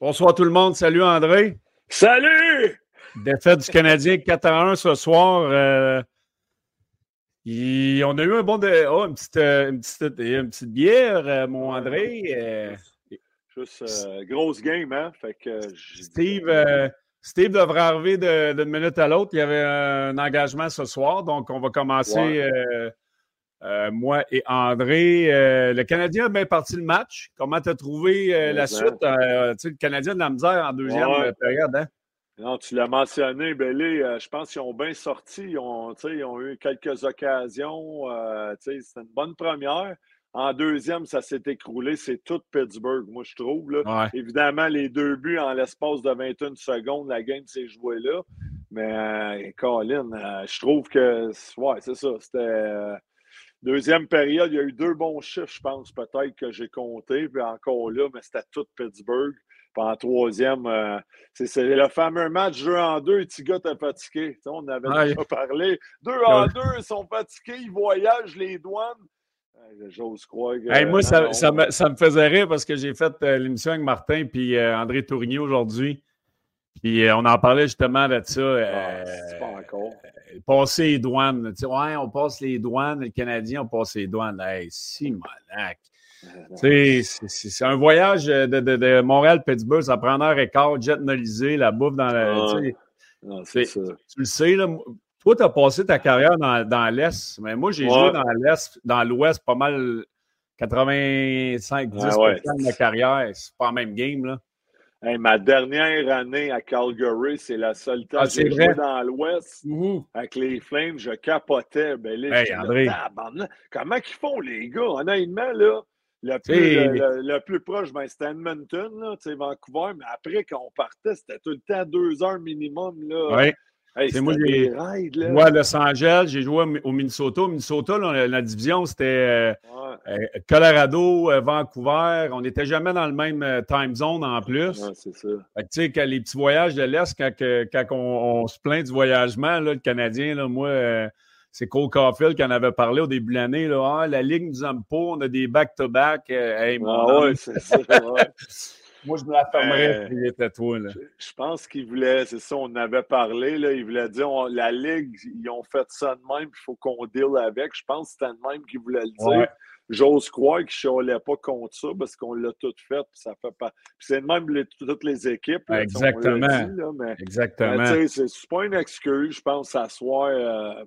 Bonsoir tout le monde. Salut André. Salut! Défaite du Canadien 4 à 1 ce soir. Euh, on a eu un bon. De, oh, une, petite, euh, une, petite, bière, euh, mon André. Juste grosse game, hein? Fait que, Steve, Steve devrait arriver d'une minute à l'autre. Il y avait un engagement ce soir, donc on va commencer. Euh, moi et André. Euh, le Canadien a bien parti le match. Comment tu as trouvé euh, la suite? le Canadien de la misère en deuxième période, hein? Non, tu l'as mentionné, Bélé. je pense qu'ils ont bien sorti. Ils ont, ils ont eu quelques occasions. C'était une bonne première. En deuxième, ça s'est écroulé. C'est tout Pittsburgh, moi, je trouve. Évidemment, les deux buts en l'espace de 21 secondes, la game s'est jouée là. Mais, Colin, je trouve que, ouais, c'est ça. C'était Deuxième période, il y a eu deux bons chiffres, je pense, peut-être que j'ai compté. Puis encore là, mais c'était tout Pittsburgh. Puis en troisième, euh, c'est le fameux match deux en deux. Tiga t'es fatigué. on avait déjà parlé. Deux en deux, ils sont fatigués, ils voyagent les douanes. J'ose croire que. moi, ça, ça, me, ça, me, faisait rire parce que j'ai fait euh, l'émission avec Martin et euh, André Tourigny aujourd'hui. Puis on en parlait justement de ça. Ah, pas encore passer les douanes. Tu sais, ouais, on passe les douanes, les Canadiens, on passe les douanes. Hey, si malac. C'est un voyage de, de, de Montréal-Pittsburgh, ça prend un heure et quart, jet nolisé, la bouffe dans la. tu le sais, là, toi, tu as passé ta carrière dans, dans l'Est, mais moi, j'ai joué dans l'Est, dans l'Ouest, pas mal 85-10 de ma carrière. C'est pas la même game, là ma dernière année à Calgary, c'est la seule temps ah, que j'ai joué dans l'Ouest. Avec les Flames, je capotais. Ben comment ils font, les gars? Honnêtement, là, le plus, le, plus proche, ben, c'était Edmonton, là, Vancouver. Mais après, quand on partait, c'était tout le temps deux heures minimum. Là. moi, à Los Angeles, j'ai joué au Minnesota. Au Minnesota, la, division, c'était euh, euh, Colorado, euh, Vancouver. On n'était jamais dans le même time zone en plus. c'est ça. tu sais, les petits voyages de l'Est, quand, on, se plaint du voyagement, là, le Canadien, là, moi, c'est Cole Caulfield qui en avait parlé au début de l'année. Ah, la Ligue nous aime pas, on a des back-to-back. ah ouais, c'est ça. Moi, je me la fermerais euh, était toi. Là. Je, pense qu'il voulait, c'est ça, on avait parlé, là, il voulait dire la Ligue, ils ont fait ça de même, il faut qu'on deal avec. Je pense que c'était de même qu'il voulait le dire. J'ose croire qu'il ne chialait pas contre ça parce qu'on l'a tout fait, puis ça fait pas. c'est de même toutes les équipes. Exactement. mais, Exactement. c'est pas une excuse, je pense, s'asseoir. Euh,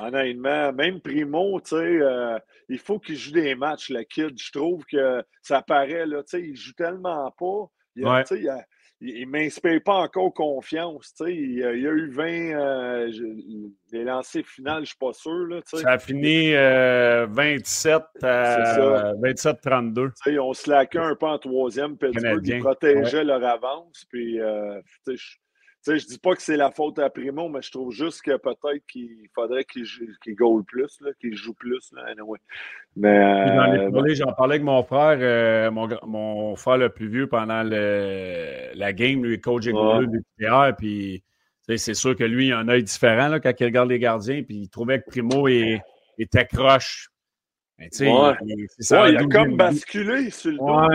Honnêtement, même Primo, tu sais, euh, il faut qu'il joue des matchs, le kid. Je trouve que ça paraît, là, tu sais, il joue tellement pas. Il, ne m'inspire pas encore confiance, tu sais. Il, y a eu 20, euh, les lancers finales, je suis pas sûr, là, Ça a fini 27 à 27-32. On se laquait un peu en troisième, Pittsburgh, ils protégeaient leur avance, puis, euh, tu sais, sais, je dis pas que c'est la faute à Primo, mais je trouve juste que peut-être qu'il faudrait qu'il qu goal plus, qu'il joue plus. Là, anyway. Mais euh, j'en parlais avec mon frère, euh, mon, mon, frère le plus vieux pendant le, la game, lui, coach et ouais. du PR, puis c'est sûr que lui, il a un œil différent là, quand il regarde les gardiens, puis il trouvait que Primo il, a comme basculé sur le dos.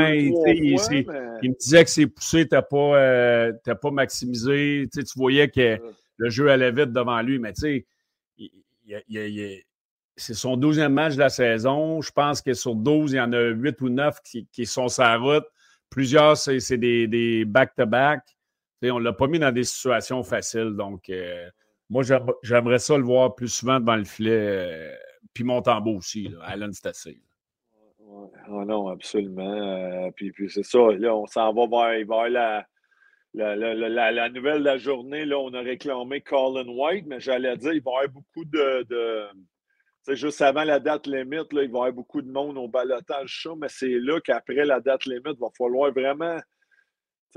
il, me disait que ses poussées n'étaient pas, euh, pas maximisées. Tu, voyais que le jeu allait vite devant lui, mais tu sais, c'est son douzième match de la saison. Je pense que sur 12, il y en a 8 ou 9 qui, qui sont sa route. Plusieurs, c'est des back-to-back. on ne l'a pas mis dans des situations faciles. Donc, euh, moi, j'aimerais ça le voir plus souvent devant le filet. Euh, puis Montembeau aussi, là, Alan Stassé. Oh non, absolument. Euh, puis, puis c'est ça, là, on s'en va va la, la, la, la, nouvelle de la journée. Là, on a réclamé Colin White, mais j'allais dire, il va y avoir beaucoup de. de juste avant la date limite, là, il va y avoir beaucoup de monde au balotage, ça, mais c'est là qu'après la date limite, il va falloir vraiment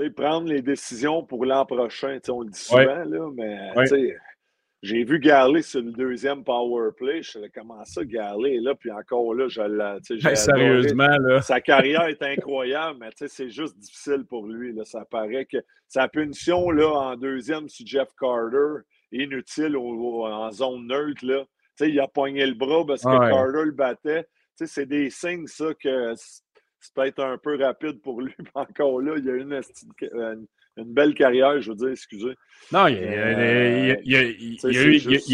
prendre les décisions pour l'an prochain. On le dit souvent, là, mais j'ai vu Garley sur le deuxième power play. Je sais comment ça, Garley là, puis encore là, je l'ai. sérieusement, là. Sa carrière est incroyable, mais c'est juste difficile pour lui. Là. Ça paraît que sa punition là, en deuxième sur Jeff Carter, inutile en zone neutre, là. il a poigné le bras parce que Carter le battait. C'est des signes, ça, que c'est peut-être un peu rapide pour lui. Encore là, il y a une, une, une belle carrière, je veux dire, excusez. Non, il,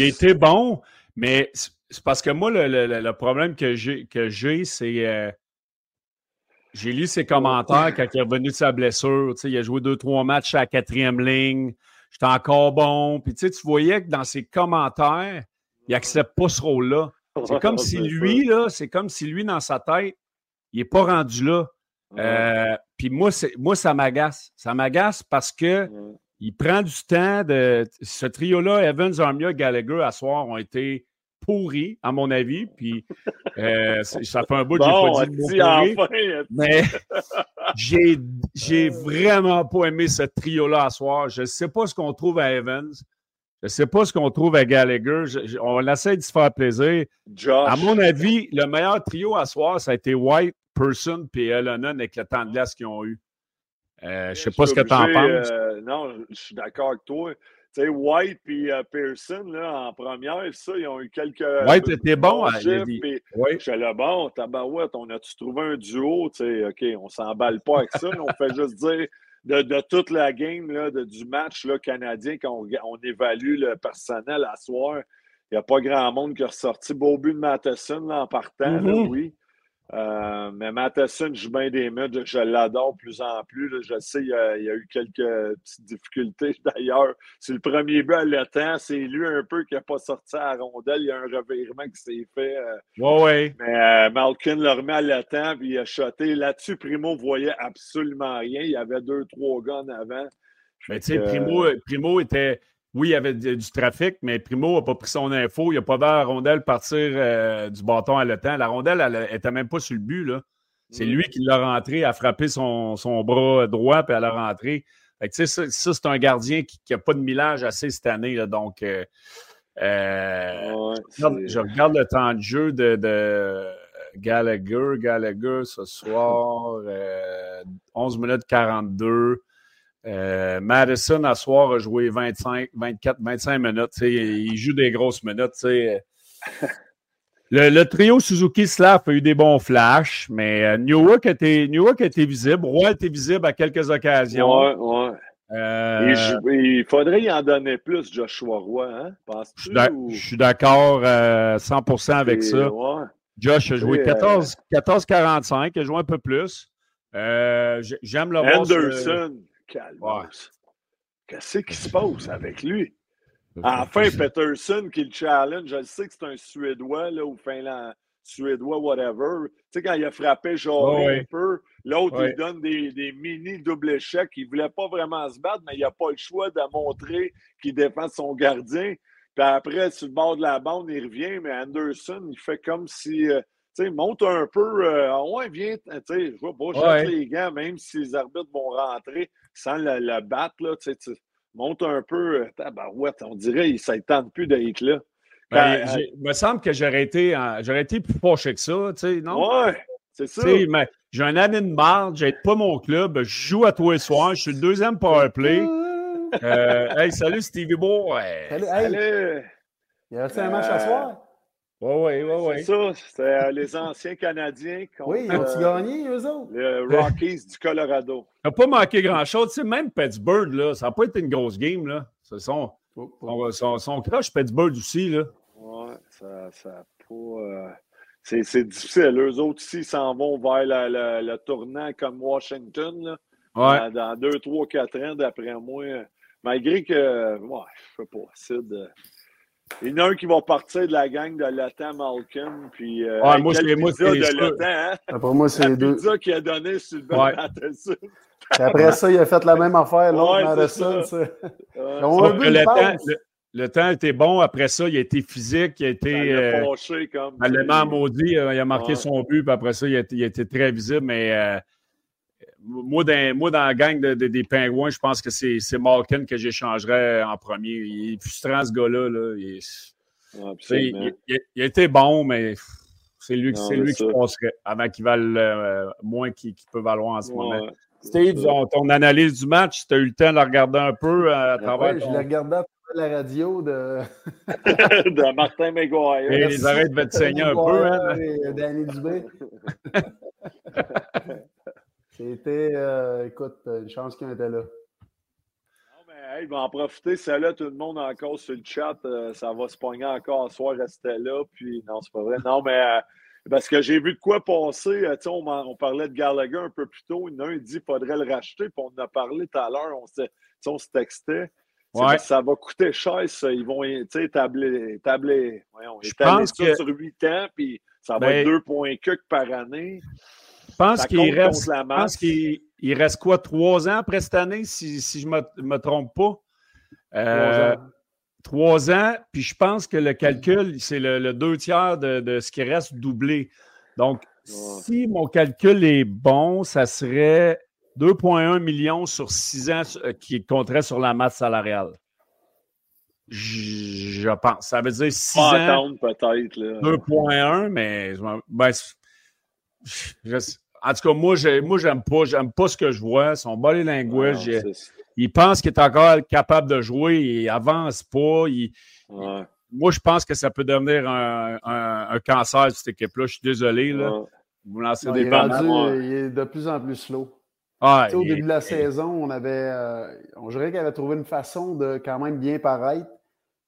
a, été bon, mais c'est parce que moi, le, problème que j'ai, c'est. Euh, j'ai lu ses commentaires quand il est revenu de sa blessure. Il a joué deux, trois matchs à la quatrième ligne. J'étais encore bon. Puis tu voyais que dans ses commentaires, il n'accepte pas ce rôle-là. C'est comme si lui, là, c'est comme si lui, dans sa tête, il n'est pas rendu là. Euh, puis moi, moi, ça m'agace. Ça m'agace parce que il prend du temps de. Ce trio-là, Evans, Armia, Gallagher, à soir, ont été pourris, à mon avis. Puis euh, ça fait un bout que j'ai pas dit, pourri, Mais j'ai, j'ai vraiment pas aimé ce trio-là à soir. Je ne sais pas ce qu'on trouve à Evans. Sais pas ce qu'on trouve à Gallagher. on essaie de se faire plaisir. À mon avis, le meilleur trio à soir, ça a été White, Person puis Elonon avec le temps de glace qu'ils ont eu. Euh, je ne sais pas ce que tu en penses. Euh, non, je suis d'accord avec toi. Tu sais, White et euh, Pearson, là, en première, ça, ils ont eu quelques. White était bon. Hein, oui. Je suis là, bon, tabarouette, on a-tu trouvé un duo? Tu sais, OK, on s'emballe pas avec ça, on fait juste dire de, toute la game, là, de, du match là, canadien, quand on, évalue le personnel à soir, il n'y a pas grand monde qui a ressorti. Beau but de Matheson en partant, mm-hmm. oui. Euh, mais Matheson joue bien des matchs. Je l'adore plus en plus. Je sais, il y, a, eu quelques petites difficultés d'ailleurs. C'est le premier but à l'étang. C'est lui un peu qui n'a pas sorti à la rondelle. Il y a un revirement qui s'est fait. Euh, ouais, ouais. Mais euh, Malkin le remet à l'étang puis il a shoté. Là-dessus, Primo ne voyait absolument rien. Il y avait deux, trois gars en avant. Mais tu sais, Primo, Primo était oui, il y avait du, trafic, mais Primo n'a pas pris son info. Il n'a pas vu la rondelle partir euh, du bâton à temps. La rondelle, elle n'était même pas sur le but. C'est mm. lui qui l'a rentré, a frappé son, bras droit, puis elle a rentré. ça, c'est un gardien qui n'a pas de millage assez cette année. donc, euh, euh, je regarde le temps de jeu de, Gallagher. Gallagher ce soir, 11 minutes 42. Euh, Madison, à soir, a joué 25, 24, 25 minutes. Il joue des grosses minutes. Le, le, trio Suzuki Slav a eu des bons flashs, mais euh, Newark, était, Newark était visible. Roy était visible à quelques occasions. Ouais, ouais. Euh, il faudrait y en donner plus, Joshua Roy, hein? Je suis d'accord 100% avec ça. Josh a joué 14-45, il a joué un peu plus. J'aime le voir. Anderson. Calme. Qu'est-ce qui se passe avec lui? Enfin, Peterson qui le challenge, je sais que c'est un Suédois là, ou Finlandais, Suédois, whatever. Tu sais, quand il a frappé genre un peu, l'autre, il donne des, des, mini double échecs. Il ne voulait pas vraiment se battre, mais il n'a pas le choix de montrer qu'il défend son gardien. Puis après, sur le bord de la bande, il revient, mais Anderson, il fait comme si. Euh, tu sais, monte un peu. Euh, ouais, viens, tu sais, je vois pas, les gants, même si les arbitres vont rentrer sans le, battre, là, tu sais, monte un peu. Euh, ouais, on dirait qu'il ne tente plus d'être là. Ben, il me semble que j'aurais été, j'aurais été plus fâché que ça, tu sais, non? Ouais, c'est ça. J'ai un année de marde, j'ai pas mon club, je joue à tous les soirs, je suis le deuxième power play. Euh, hey, salut Stevie Boy! Salut, hey. Il y a un match à soir? Oui, oui, oui. Ouais. C'est ça, c'était euh, les anciens Canadiens. Contre, oui, ils ont euh, gagné, eux autres? Les Rockies du Colorado. Ça n'a pas manqué grand-chose. Tu sais, même Pittsburgh, là, ça n'a pas été une grosse game. Là. C'est son, son, son, crush Pittsburgh aussi. Là. Oui, ça n'a pas. Euh, c'est difficile. Eux autres ici s'en vont vers le tournant comme Washington. Là, ouais. dans, deux, trois, quatre ans, d'après moi. Malgré que, ouais, je ne sais pas, c'est de. Il y en a un qui va partir de la gang de Latin Malcolm. Puis, euh, ouais, moi, c'est moi, c'est de Latin, hein? Après moi, c'est deux. pizza qu'il a donné sur le ouais. Matheson. après ça, il a fait la même affaire, l'autre ouais, Madison. le, temps, le, temps était bon. Après ça, il a été physique. Il a été. Euh, fâché, comme. Allemand maudit. Euh, il a marqué son but. Puis après ça, il a, il a été très visible. Mais. Euh, moi, dans, moi, dans la gang des Pingouins, je pense que c'est Malkin que j'échangerais en premier. Il est frustrant, ce gars-là. Là. Il, il, a été bon, mais c'est lui, lui qui passerait avant qu'il vale euh, moins qu'il peut valoir en ce moment. Steve, ton analyse du match, tu as eu le temps de la regarder un peu à, travers. Ouais, Je l'ai regardé à travers la radio de, de Martin McGuire. Et les oreilles devaient te saigner un peu. Hein? Et Danny Dubé. C'était, euh, écoute, une chance qu'il était là. Non, mais il va en profiter. C'est là, tout le monde encore sur le chat. Euh, ça va se pogner encore ce soir, rester là. Puis, non, c'est pas vrai. Non, mais. Euh, parce que j'ai vu de quoi passer. Euh, on, on, parlait de Gallagher un peu plus tôt. Il y en a un dit qu'il faudrait le racheter. Puis on en a parlé tout à l'heure. On, on se textait. Ça va coûter cher, ça. Ils vont tabler. tabler voyons, Je pense ça que... sur 8 ans, puis ça va ben... être 2,4 par année. Je pense qu'il reste, pense qu'il reste quoi, 3 ans après cette année, si, si je ne me, me, trompe pas? Euh, Trois ans, puis je pense que le calcul, c'est le, deux tiers de, ce qui reste doublé. Donc, si mon calcul est bon, ça serait 2,1 millions sur six ans euh, qui compterait sur la masse salariale. Je, pense. Ça veut dire 6 ans. peut-être. 2,1, mais ben, en tout cas, moi, moi, j'aime pas, j'aime pas ce que je vois. Son body language, il pense qu'il est encore capable de jouer, il avance pas. moi, je pense que ça peut devenir un, cancer, cette équipe-là. Je suis désolé. Là. Vous lancez des il, est il est de plus en plus slow. au début de la saison, on avait. Euh, on dirait qu'il avait trouvé une façon de quand même bien paraître.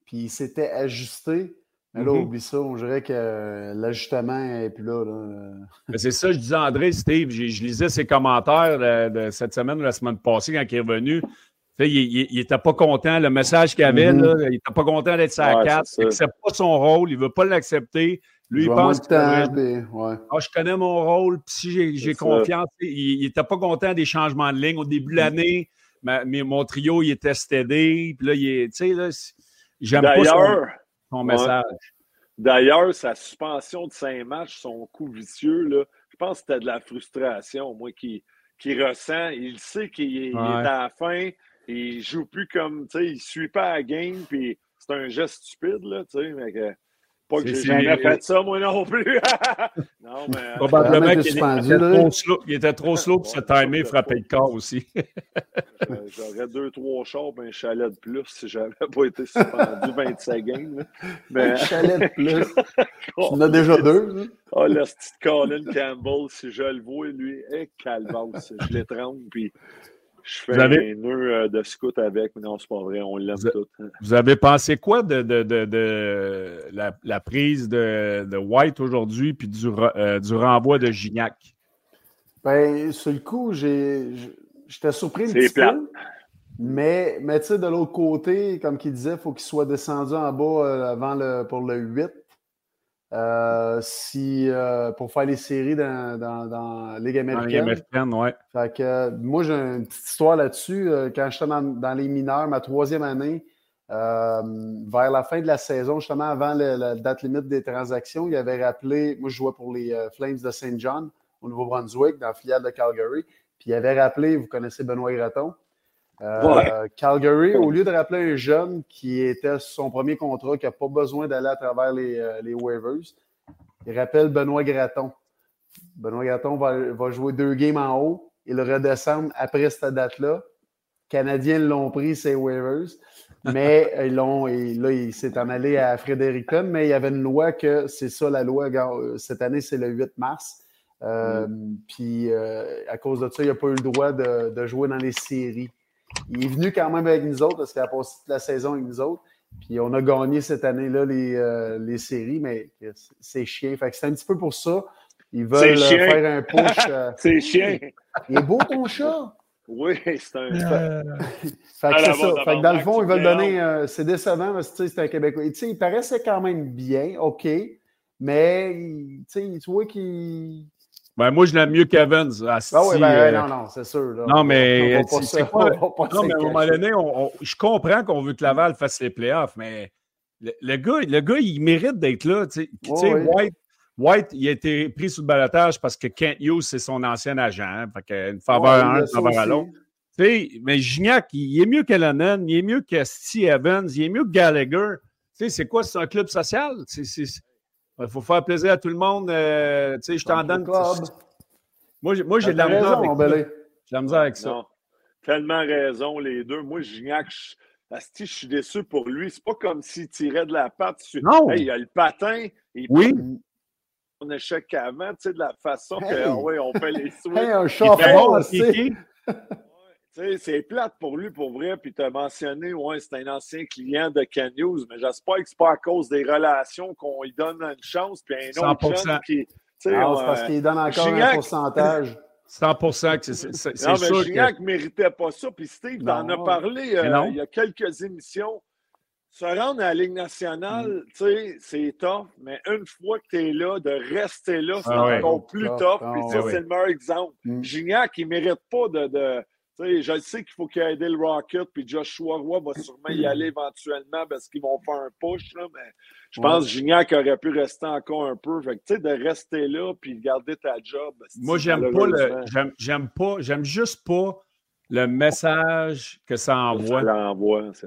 Puis il s'était ajusté. Mais là, mm-hmm. oublie ça, on dirait que l'ajustement n'est plus là. c'est ça, je disais à André, Steve, je, lisais ses commentaires de, cette semaine ou la semaine passée quand il est revenu. il n'était pas content, le message qu'il avait, mm-hmm. il n'était pas content d'être sa ouais, carte. C'est pas son rôle, il ne veut pas l'accepter. Lui, il pense que ah, je connais mon rôle, puis si j'ai confiance, il n'était pas content des changements de ligne. Au début de mm-hmm. l'année, mon trio, il était stédé. Puis là, il tu sais, j'aime pas son message. D'ailleurs, sa suspension de cinq matchs, son coup vicieux, là, je pense que c'était de la frustration, moi, qui, qui ressent. Il sait qu'il est, à la fin, il joue plus comme, tu sais, il suit pas la game, puis c'est un geste stupide, là, tu sais, mais que pas que j'ai jamais fait ça, moi non plus. non, mais. Euh, Probablement qu'il était, trop slow, pour se timer frapper le corps aussi. J'aurais deux, trois chars et un chalet de plus si j'avais pas été suspendu 25 games. Mais... Un chalet de plus. On en as déjà deux. Ah, oh, le petit Colin Campbell, si je le vois, lui, est calvasse. Je l'étrangle, puis je fais un nœud euh, de scout avec, mais non, c'est pas vrai, on l'aime tout. Hein. Vous avez pensé quoi de, de, de, la, prise de, White aujourd'hui puis du, euh, du renvoi de Gignac? Ben, sur le coup, j'étais surpris un petit peu. Mais, mais tu sais, de l'autre côté, comme il disait, il faut qu'il soit descendu en bas euh, avant le, pour le 8. Euh, si, euh, pour faire les séries dans, dans, dans Ligue américaine. Ligue américaine, ouais. Fait que, moi, j'ai une petite histoire là-dessus. Euh, quand j'étais dans, dans, les mineurs, ma troisième année, vers la fin de la saison, justement avant la date limite des transactions, il avait rappelé, moi je jouais pour les Flames de Saint John au Nouveau-Brunswick, dans la filiale de Calgary, puis il avait rappelé, vous connaissez Benoît Graton, euh, Calgary, au lieu de rappeler un jeune qui était son premier contrat, qui n'a pas besoin d'aller à travers les, euh, les, waivers, il rappelle Benoît Graton. Benoît Graton va, jouer deux games en haut. Il redescend après cette date-là. Les Canadiens l'ont pris, ces waivers. Mais ils l'ont, là, il s'est en allé à Fredericton, mais il y avait une loi que c'est ça la loi. Euh, cette année, c'est le 8 mars. Mm. Puis à cause de ça, il n'a pas eu le droit de, de jouer dans les séries. Il est venu quand même avec nous autres parce qu'il a passé toute la saison avec nous autres. Puis on a gagné cette année-là les, euh, les, séries, mais c'est chiant. Fait que c'est un petit peu pour ça. Ils veulent euh, faire un push. Euh, c'est chien. Il est beau ton chat. Oui, c'est un. fait que c'est ça. Fait que dans le fond, ils veulent donner. c'est décevant parce que c'est un Québécois. tu sais, il paraissait quand même bien, OK. Mais tu vois qu'il ben, moi, je l'aime mieux qu'Evans. Ah oui, ben, euh, non, non, c'est sûr. Non, mais, c'est pas, non, mais à un moment donné, je comprends qu'on veut que Laval fasse les playoffs, mais le, gars, le gars, il mérite d'être là. Tu sais, White, White, il a été pris sous le balotage parce que Kent Hughes, c'est son ancien agent. Hein, fait une faveur à un, une faveur à l'autre. Mais Gignac, il est mieux que Lennon, il est mieux que Steve Evans, il est mieux que Gallagher. C'est quoi? C'est un club social? Il faut faire plaisir à tout le monde. Euh, je t'en donne. Moi, j'ai de la misère avec ça. J'ai la misère avec ça. Tellement raison, les deux. Moi, Gignac, je, suis déçu pour lui. C'est pas comme s'il tirait de la patte. Non. il a le patin. Il oui. On échec avant, tu sais, de la façon que, ah oui, on fait les souhaits. Hey, un chauffeur aussi c'est plate pour lui, pour vrai. Puis tu as mentionné, ouais, c'est un ancien client de Ken News, mais j'espère que c'est pas à cause des relations qu'on lui donne une chance, puis un autre 100%. qui. c'est parce qu'il donne encore un pourcentage. 100 que c'est Non, mais Gignac ne méritait pas ça. Puis Steve, t'en as parlé euh, il y a quelques émissions. Se rendre à la Ligue nationale, mm. sais, c'est tough, mais une fois que tu es là, de rester là, c'est ah encore plus tough. puis ah c'est le meilleur exemple. Mm. Gignac, il ne mérite pas de je sais qu'il faut qu'il aide le Rocket, puis Joshua Roy va sûrement y aller éventuellement parce qu'ils vont faire un push, là, mais je pense que Gignac aurait pu rester encore un peu. Fait que, de rester là puis de garder ta job. Moi, j'aime pas le. J'aime pas, j'aime juste pas le message que ça envoie.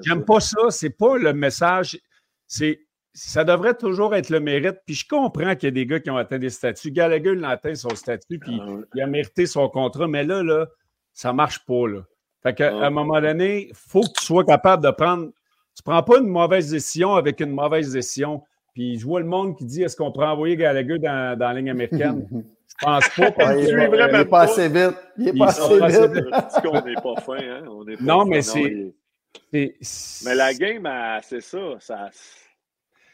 J'aime pas ça. C'est pas le message. C'est. Ça devrait toujours être le mérite. Puis je comprends qu'il y a des gars qui ont atteint des statuts. Gallagher l'a atteint son statut, puis ah il a mérité son contrat. Mais là, là, ça marche pas, là. Fait qu'à un moment donné, il faut que tu sois capable de prendre. Tu prends pas une mauvaise décision avec une mauvaise décision. Puis je vois le monde qui dit est-ce qu'on pourrait envoyer Gallagher dans, dans la ligne américaine? Je pense pas. Parce il, n'est pas assez vite. Il est pas assez vite. On n'est pas fin, hein? On est non, mais c'est. Mais la game, c'est ça. ça...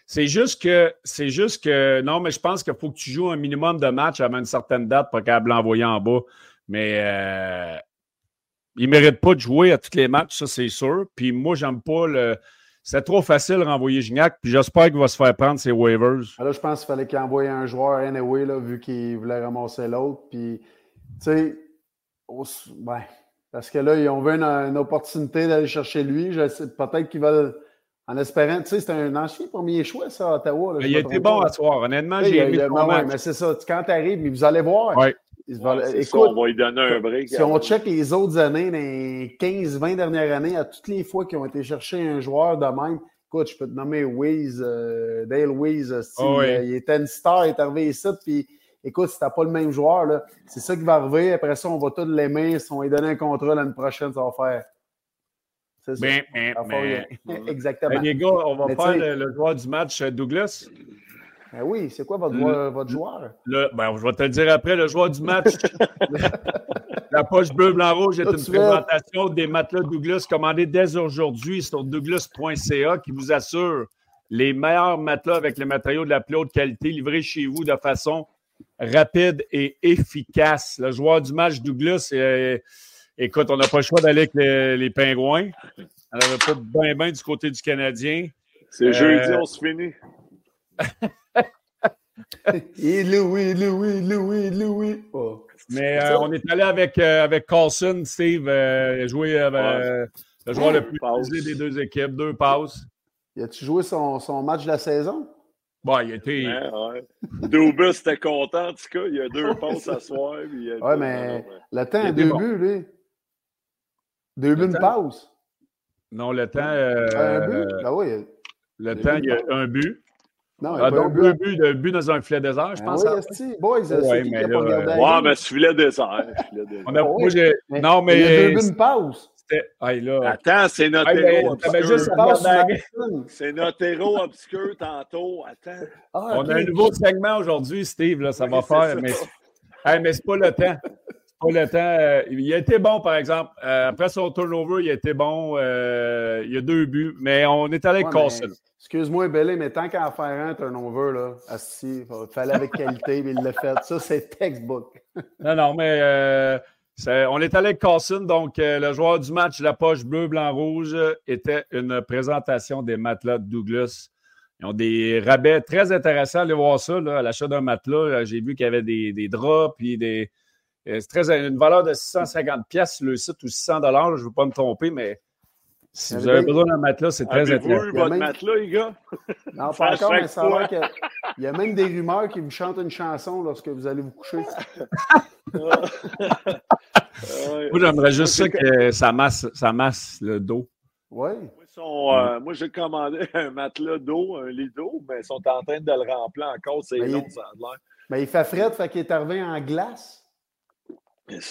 C'est juste que c'est juste que non, mais je pense qu'il faut que tu joues un minimum de matchs avant une certaine date pour qu'elle l'envoyer en bas. Mais euh, il ne mérite pas de jouer à tous les matchs, ça c'est sûr. Puis moi, j'aime pas le. C'est trop facile de renvoyer Gignac, puis j'espère qu'il va se faire prendre ses waivers. Ah, là, je pense qu'il fallait qu'il envoie un joueur anyway, là, vu qu'il voulait ramasser l'autre. Puis, tu sais, ouais, parce que là, ils ont vu une, opportunité d'aller chercher lui. Peut-être qu'ils veulent, en espérant, tu sais, c'est un ancien premier choix, ça, à Ottawa. il a été bon à soir. Honnêtement, j'ai aimé le mais c'est ça. Quand tu arrives, vous allez voir. Ouais écoute, on va lui donner un break. Si on check les autres années, les 15-20 dernières années, à toutes les fois qu'ils ont été chercher un joueur de même, écoute, je peux te nommer Wiz, euh, Dale Wiz, euh, oh il était une star, il est arrivé ici, puis écoute, si t'as pas le même joueur, c'est ça qui va arriver. Après ça, on va tous l'aimer. Si on lui donne un contrat l'année prochaine, ça va faire. C'est ça. Ben, ben, ben. Exactement. les gars, on va faire le, joueur du match, euh, Douglas. Ben oui, c'est quoi votre, votre joueur? ben, je vais te le dire après, le joueur du match. la poche bleu, blanc, rouge est une présentation des matelas Douglas commandés dès aujourd'hui sur douglas.ca qui vous assure les meilleurs matelas avec les matériaux de la plus haute qualité livrés chez vous de façon rapide et efficace. Le joueur du match, Douglas, euh, écoute, on n'a pas le choix d'aller avec les, pingouins. On n'avait pas bien, bien du côté du Canadien. C'est jeudi, euh, on se finit. Et Louis, Louis, Louis,Louis. Oh. Mais euh, on est allé avec, euh, avec Carlson, Steve, euh, joué avec le joueur le plus utilisé des deux équipes, deux passes. Il a-tu joué son, son, match de la saison? Bon, il a été. Ouais, ouais. était content, en tout cas. Il y a deux passes à soir. Oui, mais le temps, a deux buts, lui. Deux buts, une passe. Non, le temps. un but? Ben oui. Le temps, il y a un but. Non, ah, donc, deux buts, but dans un filet désert, je ben pense. Oui, boys, ouais, mais là, ouais, mais filet désert. On a, moi, non, mais. Il y a deux buts, une pause. Attends, c'est notre héros obscur. C'est notre héros obscur tantôt. Attends. Ah, on a un nouveau segment aujourd'hui, Steve, là, ça va faire. Mais, hey, mais c'est pas le temps. C'est pas le temps. Euh, il a été bon, par exemple. Euh, après son turnover, il a été bon. Euh, il y a deux buts. Mais on est allé avec Carson. Excuse-moi, Bellé, mais tant qu'à faire un turnover, là, assis, il fallait avec qualité, mais il l'a fait. Ça, c'est textbook. non, non, mais euh, on est allé avec Carson, donc euh, le joueur du match, la poche bleu, blanc, rouge, était une présentation des matelas de Douglas. Ils ont des rabais très intéressants. Allez voir ça, là, à l'achat d'un matelas. J'ai vu qu'il y avait des, des draps, puis des. Euh, c'est très, une valeur de 650 pièces le site ou 600 dollars. Je ne veux pas me tromper, mais si vous avez besoin d'un matelas, c'est très intéressant. Vous votre matelas, les gars? Non, pas encore, mais ça va que Il y a même des rumeurs qui vous chantent une chanson lorsque vous allez vous coucher. Moi, j'aimerais juste ça que ça masse, ça masse le dos. Oui. Euh, moi, j'ai commandé un matelas d'eau, un lit d'eau, mais ils sont en train de le remplir encore. C'est long, ça a l'air. Mais il fait frais, fait qu'il est arrivé en glace.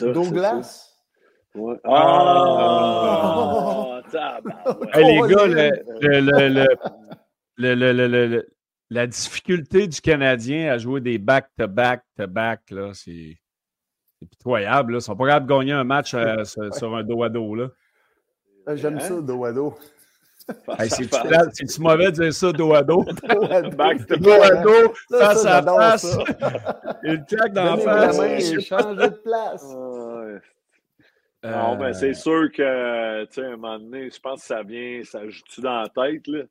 D'eau glace. Ouais. Ah! ah les gars, le, le, la difficulté du Canadien à jouer des back-to-back-to-back, -back, c'est pitoyable. Là. Ils sont pas capables de gagner un match euh, sur, un dos à dos. J'aime ça, dos à dos. C'est-tu mauvais de dire ça dos à dos? Back to dos à dos, face à face. Il claque dans la face. Il change de place. Non, mais c'est sûr que, tu sais, à un moment donné, je pense que ça vient, ça joue-tu dans la tête, là?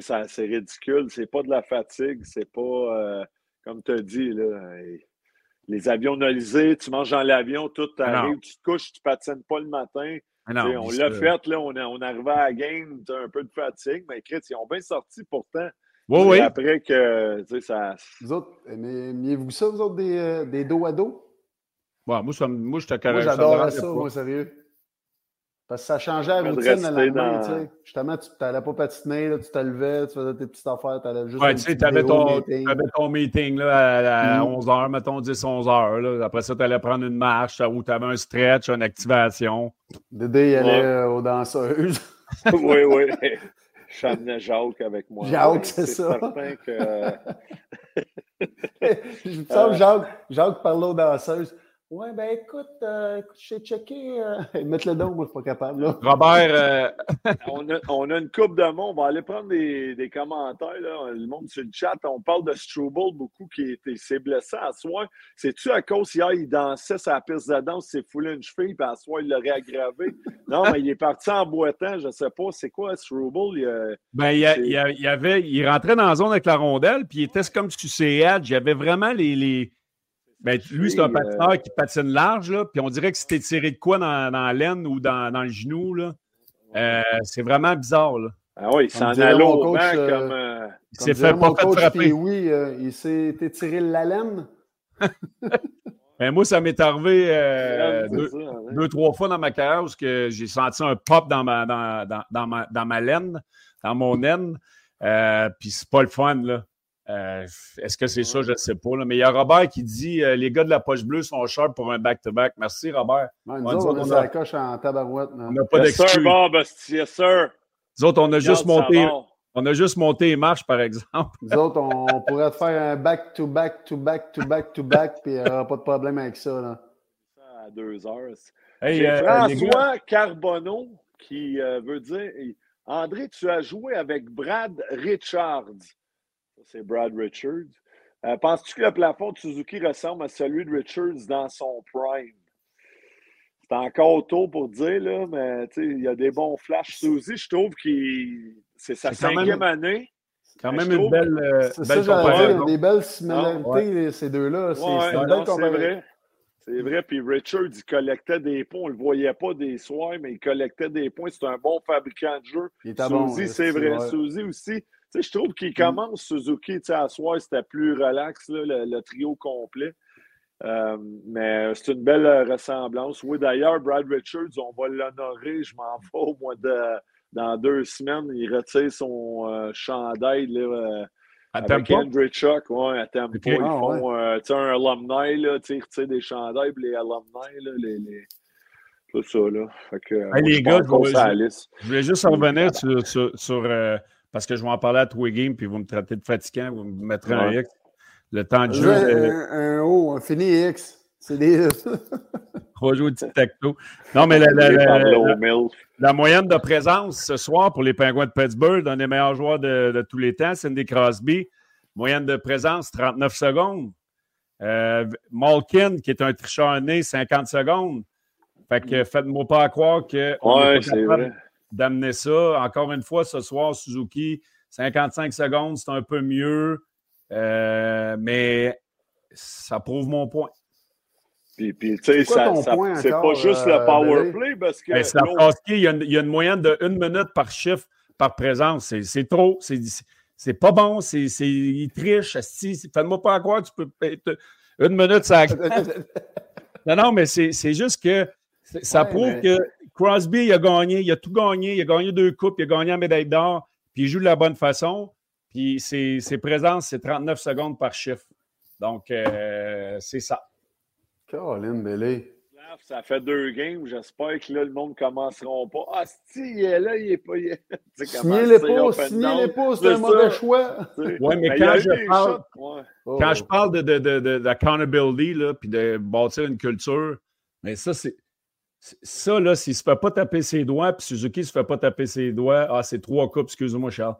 C'est ridicule. C'est pas de la fatigue. C'est pas, euh, comme tu as dit, là, les avions nolisés, tu manges dans l'avion, tout t'arrive, tu te couches, tu patines pas le matin. on l'a fait, là, on, on arrivait à la game, tu as un peu de fatigue, mais Chris, ils ont bien sorti pourtant. Oui, oui. Après que, tu sais, ça. Vous autres, aimez-vous ça, vous autres, des, euh, des dos à dos? Moi, ça, moi, je te Moi, j'adore ça, moi, sérieux. Parce que ça changeait la routine à la main, tu sais. Justement, tu n'allais pas patiner, là, tu te levais, tu faisais tes petites affaires, tu allais juste. Ouais, tu sais, tu avais, ton meeting là, à, 11h, mm. mettons 10-11h. Après ça, tu allais prendre une marche ou tu avais un stretch, une activation. Dédé, il allait euh, aux danseuses. oui, oui. Je Jacques avec moi. Jacques, c'est ça. certain que. Je me sens Jacques, Jacques parlait aux danseuses. Ouais, ben écoute, euh, j'ai checké. Euh, mettre le dos, moi, je suis pas capable. Là. Robert. Euh, on, a, on, a, une coupe de monde. On va aller prendre des, des, commentaires. Là. Le monde sur le chat. On parle de Struble beaucoup qui s'est blessé à soir. C'est-tu à cause hier, il dansait sa piste de danse, s'est foulé une cheville, puis à soir, il l'aurait aggravé? Non, mais il est parti en boitant. Je sais pas. C'est quoi, Struble? Il, ben, il, il, avait, il rentrait dans la zone avec la rondelle, puis il était comme sur ses edge. Il y avait vraiment les, les ben, lui, c'est un patineur euh, qui patine large, là, puis on dirait que c'était tiré de quoi dans, dans l'aine ou dans, dans, le genou. Là. Euh, c'est vraiment bizarre. Là. Ah oui, il s'en allait au banc comme. Euh, il s'est fait pas fait frapper. Oui, il s'est tiré la laine. ben, moi, ça m'est arrivé deux, deux, trois fois dans ma carrière où j'ai senti un pop dans ma, dans, dans, dans, ma, dans ma laine, dans mon aine. puis c'est pas le fun, là. Euh, est-ce que c'est ça? Je ne sais pas. Mais il y a Robert qui dit euh, les gars de la poche bleue sont sharp pour un back-to-back. Merci, Robert. nous on, a la coche en tabarouette. On n'a pas d'excuse. Yes, sir. Nous autres, on a, juste monté, on a juste monté les marches, par exemple. Nous autres, on, pourrait faire un back-to-back-to-back-to-back-to-back, puis il n'y aura pas de problème avec ça. Là. À deux heures. Hey, euh, François Carbonneau qui veut dire André, tu as joué avec Brad Richards c'est Brad Richards. Euh, penses-tu que le plafond de Suzuki ressemble à celui de Richards dans son prime? C'est encore tôt pour dire, là, mais il y a des bons flashs. Suzy, je trouve que c'est sa cinquième année. C'est quand même une belle, euh, des belles similarités, ah, ces deux-là. C'est vrai. C'est vrai. Puis Richards, il collectait des points. On ne le voyait pas des soirs, mais il collectait des points. C'est un bon fabricant de jeu. Suzy, c'est vrai. Suzy aussi je trouve qu'il commence Suzuki, à soir, c'était plus relax, le, trio complet. Euh, mais c'est une belle ressemblance. Oui, d'ailleurs, Brad Richards, on va l'honorer. Je m'en vais au mois de. Dans deux semaines, il retire son euh, chandail là, euh, à avec Andrew Chuck. Ouais, à Tampa. Ils font un alumni, là, ils retirent des chandails, les alumni, là, les, les... tout ça. Là. Fait que, les gars, je, voulais juste revenir sur, sur parce que je vais en parler à tous les games, puis vous me traitez de fatigant, vous me mettrez un X. Le temps de jeu. Un, O, un fini X. C'est des. On va jouer au tic-tac-toe. Non, mais la, moyenne de présence ce soir pour les Pingouins de Pittsburgh, un des meilleurs joueurs de, tous les temps, Cindy Crosby. Moyenne de présence, 39 secondes. Euh, Malkin, qui est un tricheur né, 50 secondes. Fait que faites-moi pas croire que. Ouais, c'est vrai d'amener ça. Encore une fois, ce soir, Suzuki, 55 secondes, c'est un peu mieux, euh, mais ça prouve mon point. Puis, puis tu sais, ça, c'est pas juste le euh, power play parce que. il, y a une, il y a une moyenne de une minute par chiffre par présence. C'est trop. C'est C'est pas bon, c'est, il triche. Fais-moi pas croire, tu peux. Une minute, ça. non, non, mais c'est, juste que ça prouve que Crosby, il a gagné, il a tout gagné, il a gagné deux coupes, il a gagné la médaille d'or, puis il joue de la bonne façon. Puis ses, ses présences, c'est 39 secondes par chiffre. Donc, euh, c'est ça. Caroline Bellé. Ça fait deux games. J'espère que là, le monde ne commencera pas. Ah, si, il est là, il n'est pas. Signez les pas, signez les pas, c'est un mauvais choix. Oui, mais, quand, je parle, quand je parle de, de, de, d'accountability, là, puis de bâtir une culture, mais ça, c'est. Ça, là, s'il ne se fait pas taper ses doigts, puis Suzuki ne se fait pas taper ses doigts, ah, c'est trois coupes, excuse-moi, Charles.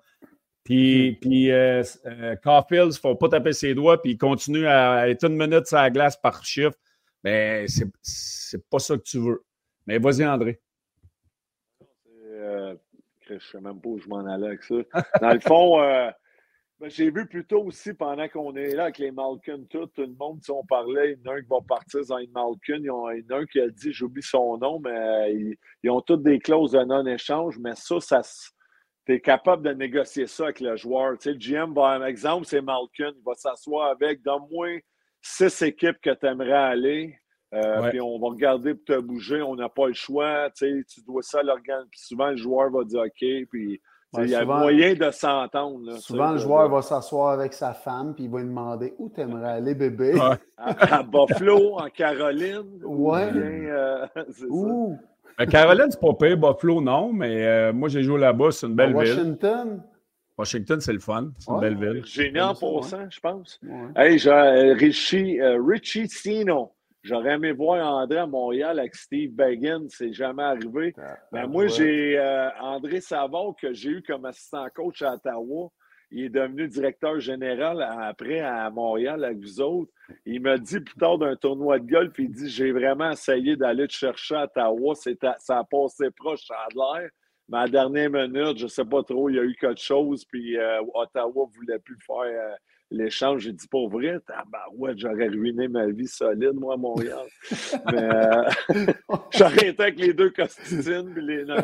Puis, hmm. puis euh, euh, Caulfield, il ne faut pas taper ses doigts, puis il continue à être une minute sur la glace par chiffre. Mais c'est, c'est pas ça que tu veux. Mais vas-y, André. Euh, je ne sais même pas où je m'en allais avec ça. Dans le fond, euh, ben, j'ai vu plutôt aussi pendant qu'on est là avec les Malkin, tout, tout le monde, si on parlait, il y en a un qui va partir dans une Malkin, il y en a un qui a dit, j'oublie son nom, mais ils, ont toutes des clauses de non-échange, mais ça, ça tu es capable de négocier ça avec le joueur. Tu sais, le GM, par exemple, c'est Malkin, il va s'asseoir avec, donne-moi six équipes que tu aimerais aller. Euh, puis on va regarder pour te bouger, on n'a pas le choix. Tu dois ça à l'organe. Puis souvent, le joueur va dire OK. Puis il y a moyen de s'entendre. Souvent, le joueur va s'asseour avec sa femme, puis il va lui demander où tu aimerais aller, bébé. À, Buffalo, en Caroline. Ouais. Euh, ben, Caroline, c'est pas pire. Buffalo, non, mais euh, moi, j'ai joué là-bas. C'est une belle ville. Washington? Washington, c'est le fun. C'est une belle ville. Génial pour ça, je pense. Hey, j'ai Richie, Richie Sino. J'aurais aimé voir André à Montréal avec Steve Baggins, c'est jamais arrivé. Mais ah, ben, moi, j'ai euh, André Savard que j'ai eu comme assistant coach à Ottawa. Il est devenu directeur général après à Montréal avec vous autres. Il m'a dit plus tard d'un tournoi de golf, il dit J'ai vraiment essayé d'aller te chercher à Ottawa. Ça a passé proche, à l'air. Mais à la dernière minute, je ne sais pas trop, il y a eu quelque chose, puis euh, Ottawa ne voulait plus faire euh, l'échange. J'ai dit, pour vrai, ouais, j'aurais ruiné ma vie solide, moi, à Montréal. Mais euh, j'aurais été avec les deux costitines. Puis les... Non,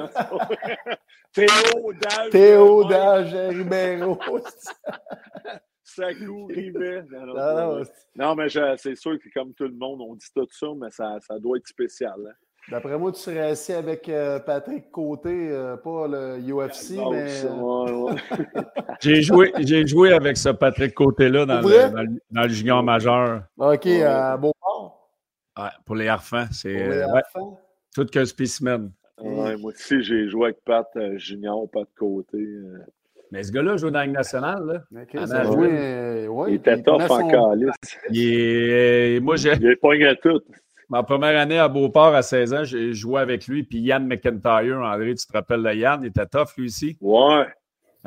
Théo, Dage. Théo, Dage, Ribeiro. Sacou, Rivet. Non, non, non, mais c'est sûr que comme tout le monde, on dit tout ça, mais ça, ça doit être spécial. Hein. D'après moi, tu serais assis avec euh, Patrick Côté, euh, pas le UFC, mais. j'ai, joué, j'ai joué avec ce Patrick Côté-là dans, le, dans, le, junior majeur. OK, à Beauport? Ouais, pour les harfans. C'est les ouais, tout qu'un spécimen. Ouais, moi aussi, j'ai joué avec Pat euh, Junior, Pat Côté. Mais ce gars-là joue dans la Ligue nationale. Là. Okay, ouais. il était top en calice. Il Moi, j'ai... Il est pogné tout. Ma première année à Beauport, à 16 ans, j'ai joué avec lui. Puis Yann McIntyre, André, tu te rappelles de Yann? Il était tough, lui aussi. Ouais.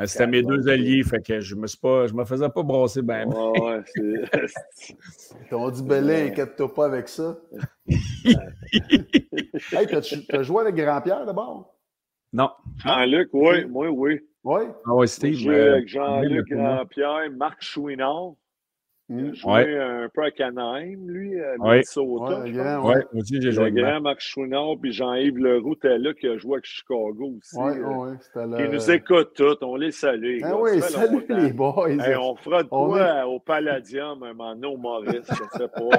C'était mes deux alliés, fait que je me suis pas, je me faisais pas brosser ben. Ouais, ouais, c'est. T'as dit Belin, inquiète-toi pas avec ça. hey, t'as joué avec Grand-Pierre d'abord? Non. Jean-Luc, oui, moi, oui. Oui. Ah oui, Steve. J'ai joué avec Jean-Luc Grand-Pierre, Marc Chouinard. Il a mm. un peu à Canaheim, lui, à Minnesota. Oui, ouais, aussi, j'ai joué. Le grand Max Chouinard, puis Jean-Yves Leroux était là, qui a joué avec Chicago aussi. Oui, oui, c'était là. Ils nous écoutent tous, on les salue. Ah oui, salut les boys. on fera de quoi au Palladium, un moment donné, au Maurice, je ne sais pas.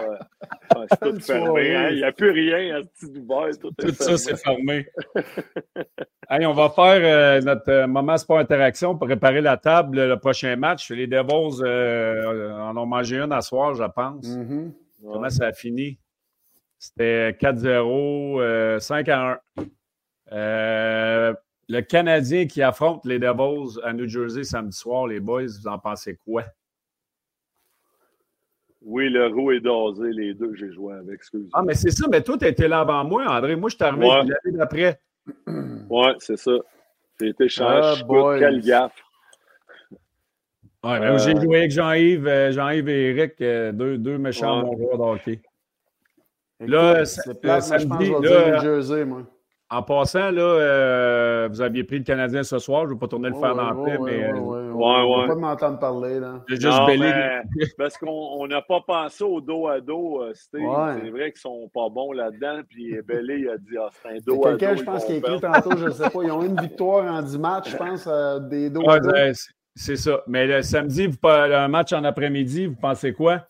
Euh, c'est tout fermé. Hein. Il n'y a plus rien à ce petit Dubaï. Tout, tout ça, c'est fermé. hey, on va faire euh, notre euh, moment sport interaction pour préparer la table, le prochain match. Les Devils en ont j'ai une à soir, je pense. Mm-hmm. Comment ça a fini? C'était 4-0, 5 euh, 1. Euh, le Canadien qui affronte les Devils à New Jersey samedi soir, les boys, vous en pensez quoi? Oui, le roux est dosé, les deux, j'ai joué avec, excusez. Ah, mais c'est ça, mais toi, tu étais là avant moi, André. Moi, je arrivé ouais. l'année d'après. Oui, c'est ça. J'ai été changé. Ah, quel gaffe. Ouais, ben, J'ai euh, joué avec Jean-Yves, euh, Jean-Yves et Eric, euh, deux, deux méchants bons joueurs de hockey. Là, c'est là, samedi, là, Jersey, moi. En passant, là, vous aviez pris le Canadien ce soir. Je ne vais pas tourner le faire dans le paix, mais. Ouais, ouais. On ne pas m'entendre parler, là. J'ai juste belé. parce qu'on n'a pas pensé au dos à dos, Steve. C'est vrai qu'ils sont pas bons là-dedans. Puis Bellé, il a dit, ah, c'est un dos à dos. Quelqu'un, je pense, qui a écrit tantôt, je ne sais pas. Ils ont une victoire en 10 matchs, je pense, des dos à dos. C'est ça. Mais le samedi, vous, un match en après-midi, vous pensez quoi?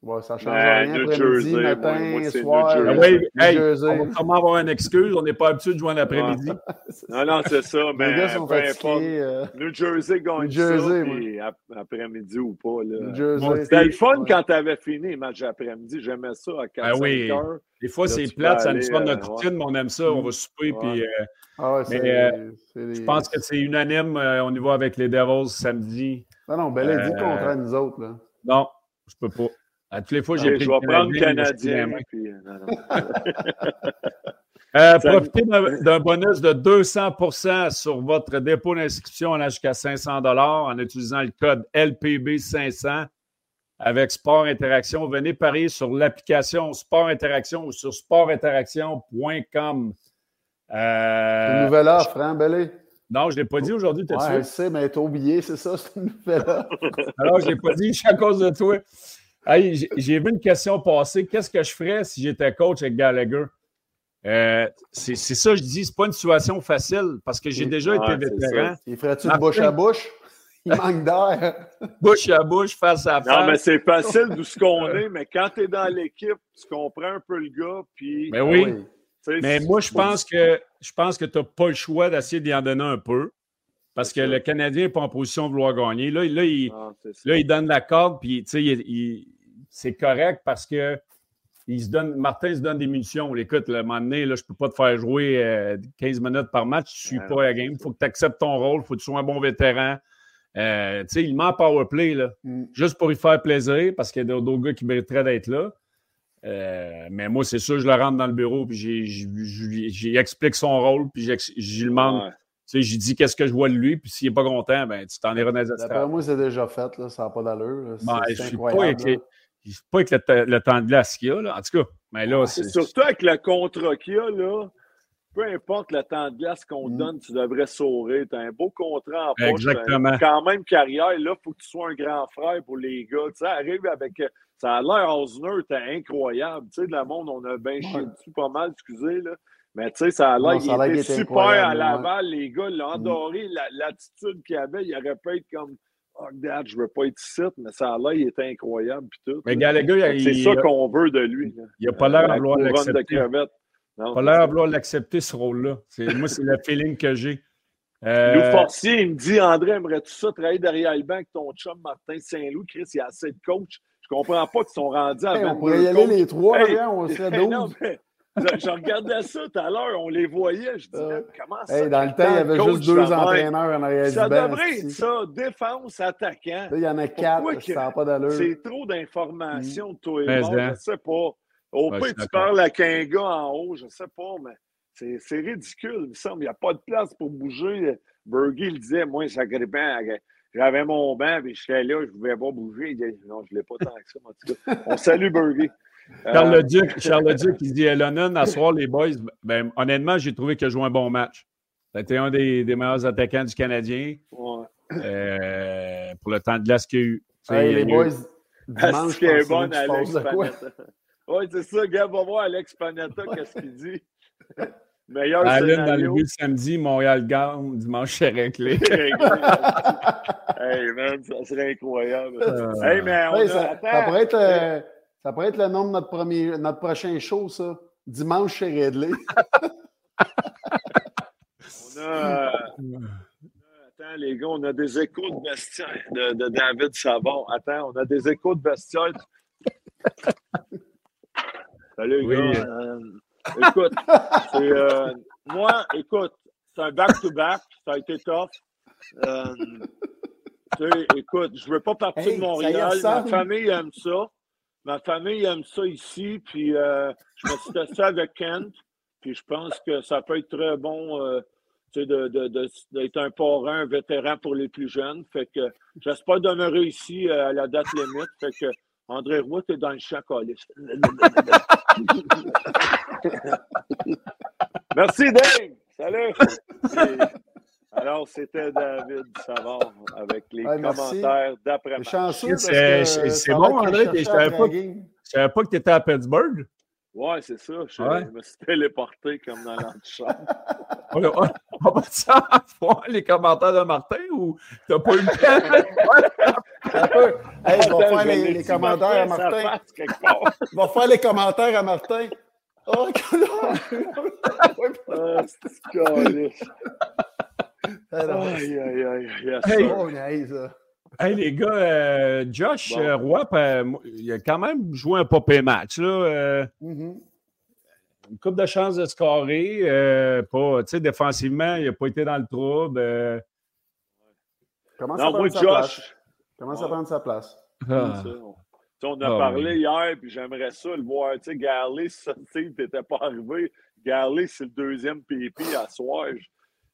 Ouais, ça change ben, rien. Matin, moi, soir. Ah oui, hey, on va comment avoir une excuse. On n'est pas habitué de jouer en après-midi. non, non, c'est ça. Mais Les gars sont fatigués. Euh... New Jersey gagne New Jersey, ça, après-midi ou pas. C'était le fun quand tu avais fini le match après-midi. J'aimais ça à 4 ah, oui. heures. Des fois, c'est plate, ça nous fait notre euh, routine, mais on aime ça. On va souper. Puis, euh, ah ouais, mais euh, je pense que c'est unanime. on y va avec les Devils samedi. Non, non, ben là, dit contre nous autres. Là. Non, je peux pas. À toutes les fois, j'ai pris Je vais prendre le Canadien. Puis, euh, profitez d'un bonus de 200 sur votre dépôt d'inscription en jusqu'à 500 en utilisant le code LPB500 avec Sport Interaction. Venez parier sur l'application Sport Interaction ou sur sportinteraction.com. Euh, une nouvelle offre, hein, Belé? Non, je ne l'ai pas dit aujourd'hui. Ouais, je sais, mais t'as oublié, c'est ça, c'est une nouvelle offre. Alors, je ne l'ai pas dit, je suis à cause de toi. Hey, j'ai vu une question passer. Qu'est-ce que je ferais si j'étais coach avec Gallagher? Euh, c'est ça, je dis, c'est pas une situation facile parce que j'ai déjà été vétéran. Il ferait-tu de bouche à bouche? Il manque d'air. bouche à bouche, face à face. Non, mais c'est facile d'où ce qu'on est, mais quand tu es dans l'équipe, tu comprends un peu le gars. Puis, mais oui. Mais moi, je pense que je pense que tu n'as pas le choix d'essayer d'y en donner un peu. Parce que le Canadien n'est pas en position de vouloir gagner. Là, là, il, là, il donne la corde, puis il, c'est correct parce que il se donne, Martin se donne des munitions. Écoute, le moment donné, là, je ne peux pas te faire jouer 15 euh, minutes par match, tu ne suis pas à la game. Il faut que tu acceptes ton rôle, il faut que tu sois un bon vétéran. Euh, il ment power play, là, mm. juste pour y faire plaisir, parce qu'il y a d'autres gars qui mériteraient d'être là. Euh, mais moi, c'est sûr, je le rentre dans le bureau, puis j'explique son rôle, puis je lui demande. J'ai dit qu'est-ce que je vois de lui, puis s'il n'est pas content, ben, tu t'en iras dans les D'après moi, c'est déjà fait, là, ça n'a pas d'allure. Ben, je ne suis pas avec, pas avec le, temps de glace qu'il y a, là. en tout cas. Mais là, c'est... Surtout avec le contrat qu'il y a, là, peu importe le temps de glace qu'on te mm. donne, tu devrais sourire. Tu as un beau contrat en poche. Exactement. Quand même carrière, là, il faut que tu sois un grand frère pour les gars. Tu sais, arrive avec. Ça a l'air Osner, t'es incroyable. Tu sais, de la monde, on a bien chié dessus pas mal, excusez, là. Mais tu sais, ça a l'air, il était super à Laval, les gars l'ont adoré. L'attitude qu'il avait, il aurait pu être comme Oh, dad, je veux pas être ici, mais ça a l'air, il était incroyable. Puis tout, mais Gallagher, c'est ça qu'on veut de lui. Il n'a pas l'air de vouloir l'accepter. Pas l'air de vouloir l'accepter, ce rôle-là. Moi, c'est le feeling que j'ai. Euh... Lou Forcier, il me dit André, aimerais-tu ça travailler derrière le banc avec ton chum Martin Saint-Loup? Chris, il y a assez de coachs. Je comprends pas qu'ils sont rendus à hey, On pourrait y aller les trois, hein, on serait 12. Je, regardais ça tout à l'heure, on les voyait. Je disais, comment ça? dans le temps, il y avait juste deux entraîneurs en arrière Ça devrait être ça, défense, attaquant. il y en a quatre, ça n'a pas d'allure. C'est trop d'informations de toi et moi, je ne sais pas. Au pire, tu parles à un gars en haut, je ne sais pas, mais c'est ridicule. Il me semble, il n'y a pas de place pour bouger. Bergie, il disait, moi, j'avais mon banc, puis je serais là, je ne pouvais pas bouger. Il dit, non, je ne l'ai pas tant que ça, en tout cas. On salue Bergie. Charles euh, Duc, Charles Duc, il dit Lennon, à soir, les boys, ben, honnêtement, j'ai trouvé qu'il a joué un bon match. C'était un des, des, meilleurs attaquants du Canadien euh, pour le temps de glace qu'il y a eu. Hey, les boys, dimanche, ce qui est bon, Alex Panetta. Oui, c'est ça, Gab, va voir Alex Panetta, qu'est-ce qu'il dit. Meilleur scénario. dans le but samedi, Montréal-Gamme, dimanche, c'est réglé. hey, man, ça serait incroyable. Euh... Hey, mais on hey, ça, ça, pourrait être... Euh, ça pourrait être le nom de notre, premier, notre prochain show, ça. Dimanche chez Redley. on a. Attends, les gars, on a des échos de vestiaire de, de, David Savon. Attends, on a des échos de vestiaire. Salut, les gars. Euh, écoute, euh, moi, écoute, c'est un back-to-back. Ça a été tough. Euh, écoute, je ne veux pas partir de Montréal. Ma famille aime ça. Ma famille aime ça ici, puis euh, je me suis testé avec Kent, puis je pense que ça peut être très bon euh, d'être de, de, un parrain, un vétéran pour les plus jeunes. Fait que j'espère demeurer ici euh, à la date limite. Fait que André Roy, t'es dans le champ Merci Dave! Salut! Alors, c'était David Savard avec les commentaires d'après-match. C'est C'est bon, André. Je ne savais pas, que tu étais à Pittsburgh. Ouais, c'est ça. Je, me suis téléporté comme dans l'antichambre. on va, on va ça voir les commentaires de Martin ou t'as pas eu le temps? hey, on va faire les, les commentaires à Martin. On va faire les commentaires à Martin. Oh, ah, c'est Aïe, aïe, aïe. Hey, oh, nice. Hey, les gars, euh, Josh euh, Roy, il a quand même joué un popé match. Là, euh, mm-hmm. Une coupe de chance de scorer. pas, défensivement, il n'a pas été dans le trouble. Comment ça prend sa place? Comment ça prend sa place? Ah. On a ah, parlé hier, puis j'aimerais ça le voir. Tu sais, Garley, si tu n'étais pas arrivé, Garley, c'est le deuxième PP à soir.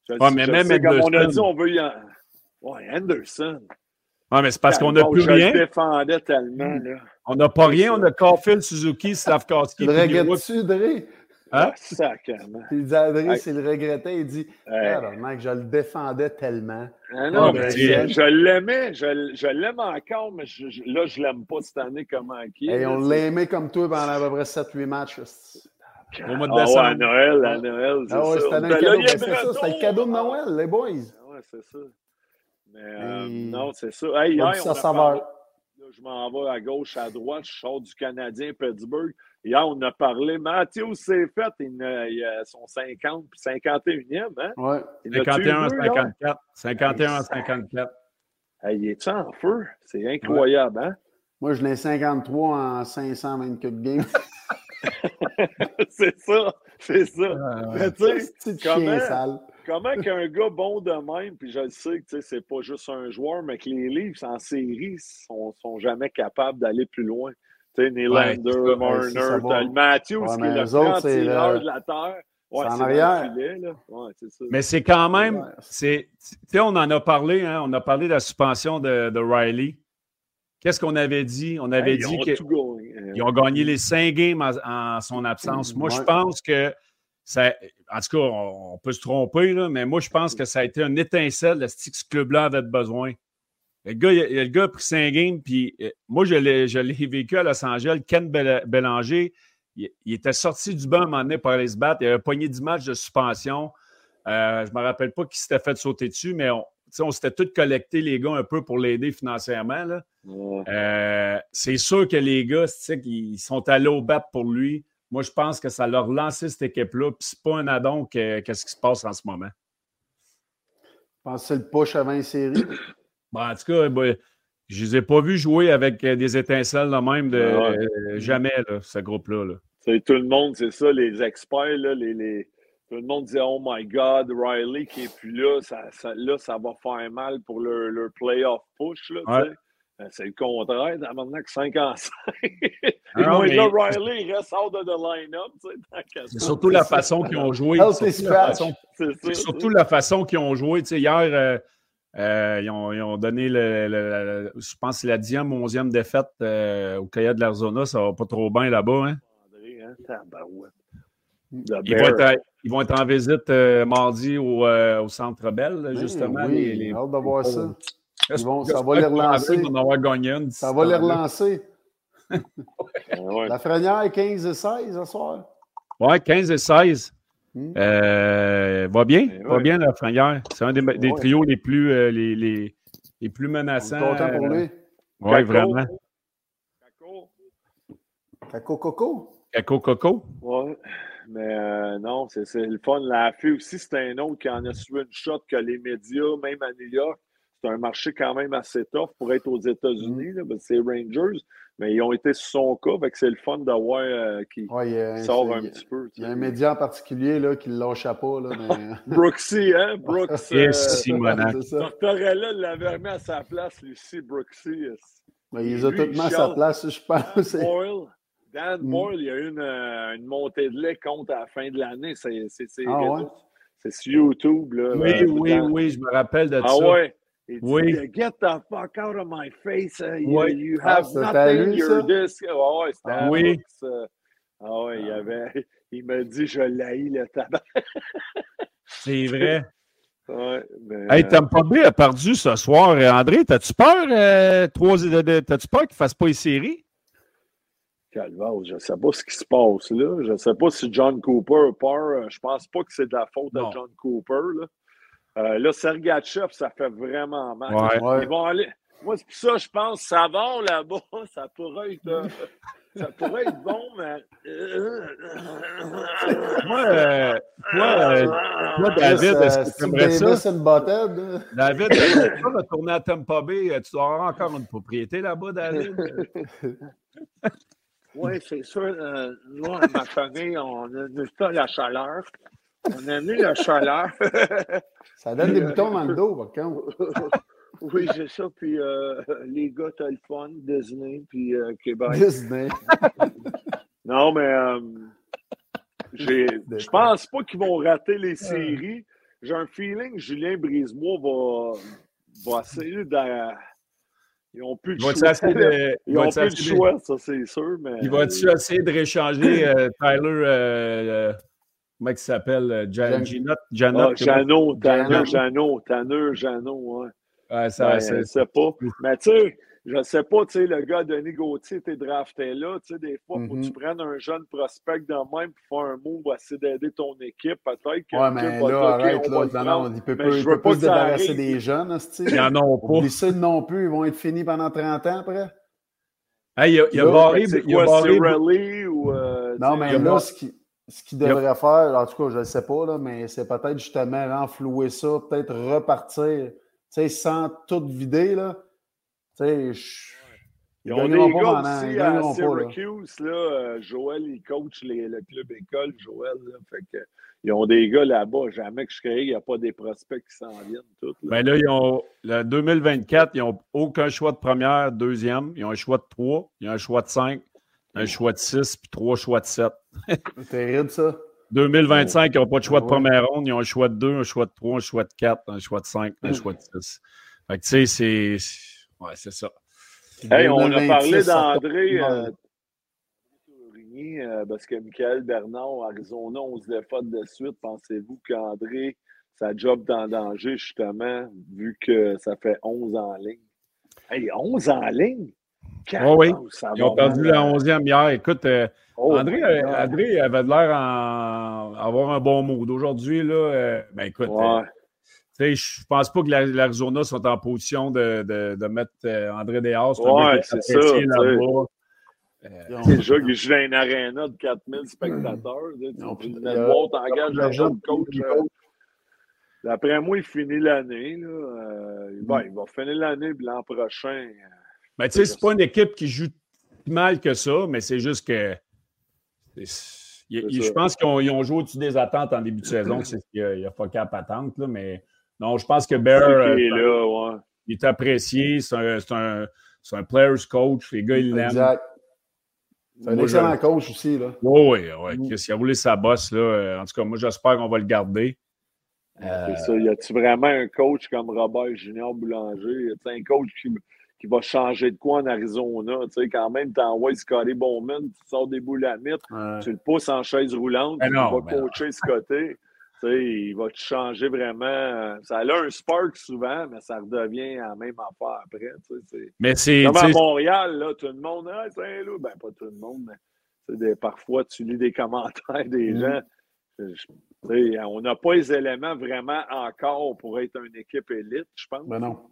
Ouais, mais même sais, comme on a dit, on veut y en... Ouais, Anderson. Ouais, mais c'est parce qu'on n'a plus rien. Je défendais tellement, là. On n'a pas rien. On a Caulfield, Suzuki, Slavkowski. Le regrettes-tu, Dre? Hein? Sacrement. Il dit André, s'il le regrettait, il dit Alors, mec, je le défendais tellement. Ah non, mais je, l'aimais, je, je l'aime encore, mais je, là, je l'aime pas cette année comme qui. Et on l'aimait comme toi pendant à peu près 7-8 matchs. Au mois de décembre. Ah ouais, à Noël, à Noël. Ah ouais, c'était un ben cadeau. C'est ça, c'était le cadeau de Noël, les boys. Ah ouais, c'est ça. Mais euh, non, c'est ça. Hey, hier, on a parlé, je m'en vais à gauche, à droite, je sors du Canadien Pittsburgh. Hier, on a parlé. Mathieu s'est fait il a, son 50 puis 51e. Hein? Ouais. 51 54. 51 54. il est en feu? C'est incroyable, hein? Moi, je l'ai 53 en 524 games. c'est ça, c'est ça. tu sais, comment, comment qu'un gars bon de même, puis je le sais que c'est pas juste un joueur, mais que les livres en série sont, sont jamais capables d'aller plus loin. Tu sais, Nylander, ouais, Marner. Matthews, ouais, qui est le grand tireur de la Terre. Ouais, en arrière. Ouais, mais c'est quand même, c'est, on en a parlé, hein, on a parlé de la suspension de, de Riley. Qu'est-ce qu'on avait dit? On avait dit qu'ils ont gagné les cinq games en, son absence. Moi, je pense que ça, en tout cas, on, peut se tromper, là, mais moi, je pense que ça a été un étincelle de ce que ce club-là avait besoin. Le gars, il, le gars a pris cinq games, puis euh, moi, je l'ai vécu à Los Angeles. Ken Bélanger, il, était sorti du banc à un moment donné pour aller se battre. Il avait pogné 10 matchs de suspension. Euh, je ne me rappelle pas qui s'était fait sauter dessus, mais on, on s'était tous collectés, les gars, un peu pour l'aider financièrement. Euh, c'est sûr que les gars, ils sont allés au bat pour lui. Moi, je pense que ça leur lancé cette équipe-là. Puis c'est pas un addon qu'est-ce qui se passe en ce moment. Je pense que c'est le push avant une série. en tout cas, ben, je ne les ai pas vus jouer avec euh, des étincelles de même de ah euh, jamais, ce groupe-là. Tout le monde, c'est ça, les experts, les, tout le monde disait Oh my God, Riley qui n'est plus là, ça, là, ça va faire mal pour leur, leur playoff push. Là, ben, c'est le contraire, maintenant que 5 en 5. Ah mais... là, Riley, il reste hors de line-up. C'est surtout la façon qu'ils ont joué. C'est surtout la façon qu'ils ont joué. hier, euh, euh, ils, ont, ils, ont, donné, le, je pense, c'est la 10e ou 11e défaite euh, au Cahiers de l'Arizona. Ça va pas trop bien là-bas. Hein? hein? Ils vont, être, ils vont, être, en visite mardi au, au Centre Bell, justement. Oui, les, les, hâte de voir ça ça va les relancer. Ça va les relancer. La Frenière, 15 et 16 ce soir. Oui, 15 et 16. Hmm. Euh, va bien, ben va bien la Frenière. C'est un des, des trios les plus, euh, les, les, les, plus menaçants. content pour lui. Oui, vraiment. Caco. Caco Coco. Caco Coco. Oui. Mais euh, non, c'est le fun. La FU aussi, c'est un autre qui en a suivi une shot que les médias, même à New York, c'est un marché quand même assez tough pour être aux États-Unis. Mm. C'est Rangers, mais ils ont été sur son cas. C'est le fun d'avoir euh, qui sort un petit peu. Il y a un média en particulier là, qui ne lâche pas. Là, mais... Brooksy, hein? Brooks. euh, Tortorella l'avait mis à sa place, Lucie Brooksy. Mais il a tout mis à sa place, je pense. Dan mm. Boyle, il y a eu une, euh, une, montée de lait contre à la fin de l'année. C'est ah, ouais? sur YouTube. Là, oui, oui, oui, je me rappelle de ah, ça. Ah ouais. oui. Dit, Get the fuck out of my face. Uh, you, oui. you ah, have ah, nothing. You're this. Oh, ouais, ah, oui. Uh, ah ouais, il, avait, il m'a dit je l'haïs le tabac. C'est vrai. Ouais, mais, hey, Tampa Bay a perdu ce soir. André, t'as-tu peur, euh, t'as-tu peur qu'il ne fasse pas une série? Calvaire, je ne sais pas ce qui se passe là. Je ne sais pas si John Cooper part. Je ne pense pas que c'est de la faute de John Cooper. Là, euh, là Sergachev, ça fait vraiment mal. Ils vont aller. Moi, c'est pour ça, je pense, ça va là-bas. Ça pourrait être. Euh, ça pourrait être bon, mais. moi, euh, David, est-ce que tu aimerais ça? Une bataille, David, tu vas tourner à Tampa Bay? Tu auras encore une propriété là-bas, David? Oui, c'est sûr. Euh, nous, ma famille, on a pas la chaleur. On a mis la chaleur. ça donne des boutons dans le dos, par contre. oui, c'est ça. Puis euh, les gars, t'as le fun, Disney, puis euh, Québec. Disney. non, mais euh, je pense pas qu'ils vont rater les séries. J'ai un feeling que Julien Brisebois va, va essayer de ils n'ont plus de choix. De, ils n'ont plus de choix, ça c'est sûr. Mais... Il va-tu essayer de réchanger euh, Tyler, euh, euh, comment il s'appelle? Janot? Janot, Janot, Tanner, Janot, Tanner, Janot, ouais. Ouais, ça, c'est pas. Mais tu sais, je ne sais pas, tu sais, le gars Denis Gauthier était drafté là. Tu sais, des fois, il faut que tu mm-hmm. prennes un jeune prospect de même pour faire un move pour essayer d'aider ton équipe. Peut-être que. Ouais, mais là, arrête, là. Non, il peut, pas, il peut pas se débarrasser des jeunes, Il y en a pas. Les seuls non plus, ils vont être finis pendant 30 ans après. Hey, il y a, il y a barré. Il y a barré. ou. Euh, non, mais là, ce qu'il ce qu'il devrait faire, en tout cas, je ne sais pas, là, mais c'est peut-être justement renflouer ça, peut-être repartir, tu sais, sans tout vider, là sais, ils ont des gars aussi à Syracuse, là. Euh, Joël, il coach le club école, Joël. fait que, ils ont des gars là-bas. Jamais que je crée, il n'y a pas des prospects qui s'en viennent. Tout, là. Ben là, ils ont, le 2024, ils n'ont aucun choix de première, deuxième. Ils ont un choix de trois, ils ont un choix de cinq, un choix de six, puis trois choix de sept. C'est terrible, ça. 2025, ils n'ont pas de choix de première ronde. Ils ont un choix de deux, un choix de trois, un choix de quatre, un choix de cinq, un choix de six. Fait que, tu sais, c'est Ouais, c'est ça. Hey, on a parlé d'André euh, euh, parce que Michael Bernard, Arizona, 11 défaites de suite. Pensez-vous qu'André, sa job en danger, justement, vu que ça fait 11 en ligne? Hey, 11 en ligne? Oh oui, ils ont perdu la 11e hier. Écoute, euh, oh André, André avait l'air d'avoir un bon mood. Aujourd'hui, là, ben écoute, je ne pense pas que l'Arizona soit en position de, de, de mettre euh, André Deas. Ouais, c'est ça. Euh, déjà qu'il joue dans une aréna de 4000 spectateurs. Tu t'engages un coach. Euh, d'après moi, il finit l'année. Euh, ben, il va finir l'année l'an prochain. Mais tu sais, c'est pas une équipe qui joue mal que ça, mais c'est juste que. Je pense qu'ils ont, joué au-dessus des attentes en début de saison. C'est qu'il n'y a, a, pas qu'à patente, là, mais non, je pense que Bear, euh, il est apprécié. C'est un, un, player's coach. Les gars, ils l'aiment. Exact. C'est un excellent coach aussi. Là. Oui, oui, oui. Mm. Il a voulu sa bosse. Là. Euh, en tout cas, moi, j'espère qu'on va le garder. C'est ça. Y a-tu vraiment un coach comme Robert Junior Boulanger? Y a un coach qui, qui, va changer de quoi en Arizona? Tu sais, quand même, tu envoies Scotty Bowman, tu sors des boules à mythe, tu le pousses en chaise roulante, tu vas coacher ce côté il va te changer vraiment. Ça a un spark souvent, mais ça redevient la même affaire après. Mais c'est. Comme à Montréal, là, tout le monde, ah, c'est loup. Ben, pas tout le monde, mais des, parfois, tu lis des commentaires des mm. gens. on n'a pas les éléments vraiment encore pour être une équipe élite, je pense. Ben non.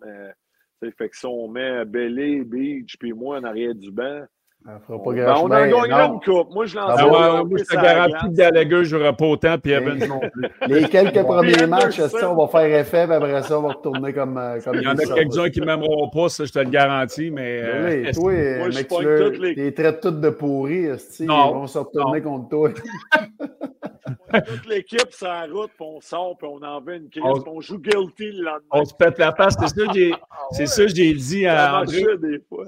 fait que si on met Bellé, Beach, puis moi en arrière du banc, ben, on a gagné une coupe. Moi, je l'en ah, moi, moi, je te garantis que Gallagher ne jouera pas autant, puis Evans non plus. Les quelques premiers matchs, on va faire effet, puis après ça, on va retourner comme. Euh, comme il y en a quelques-uns qui ne m'aimeront pas, ça, je te le garantis, mais. Euh, oui, toi, moi, mec, tu les... les traites toutes de pourris, ils vont se retourner contre toi? Toute l'équipe sur la route, puis on sort, puis on en veut une crise, on... on joue guilty le lendemain. On se pète la face. C'est ça que j'ai ah j'ai dit à André.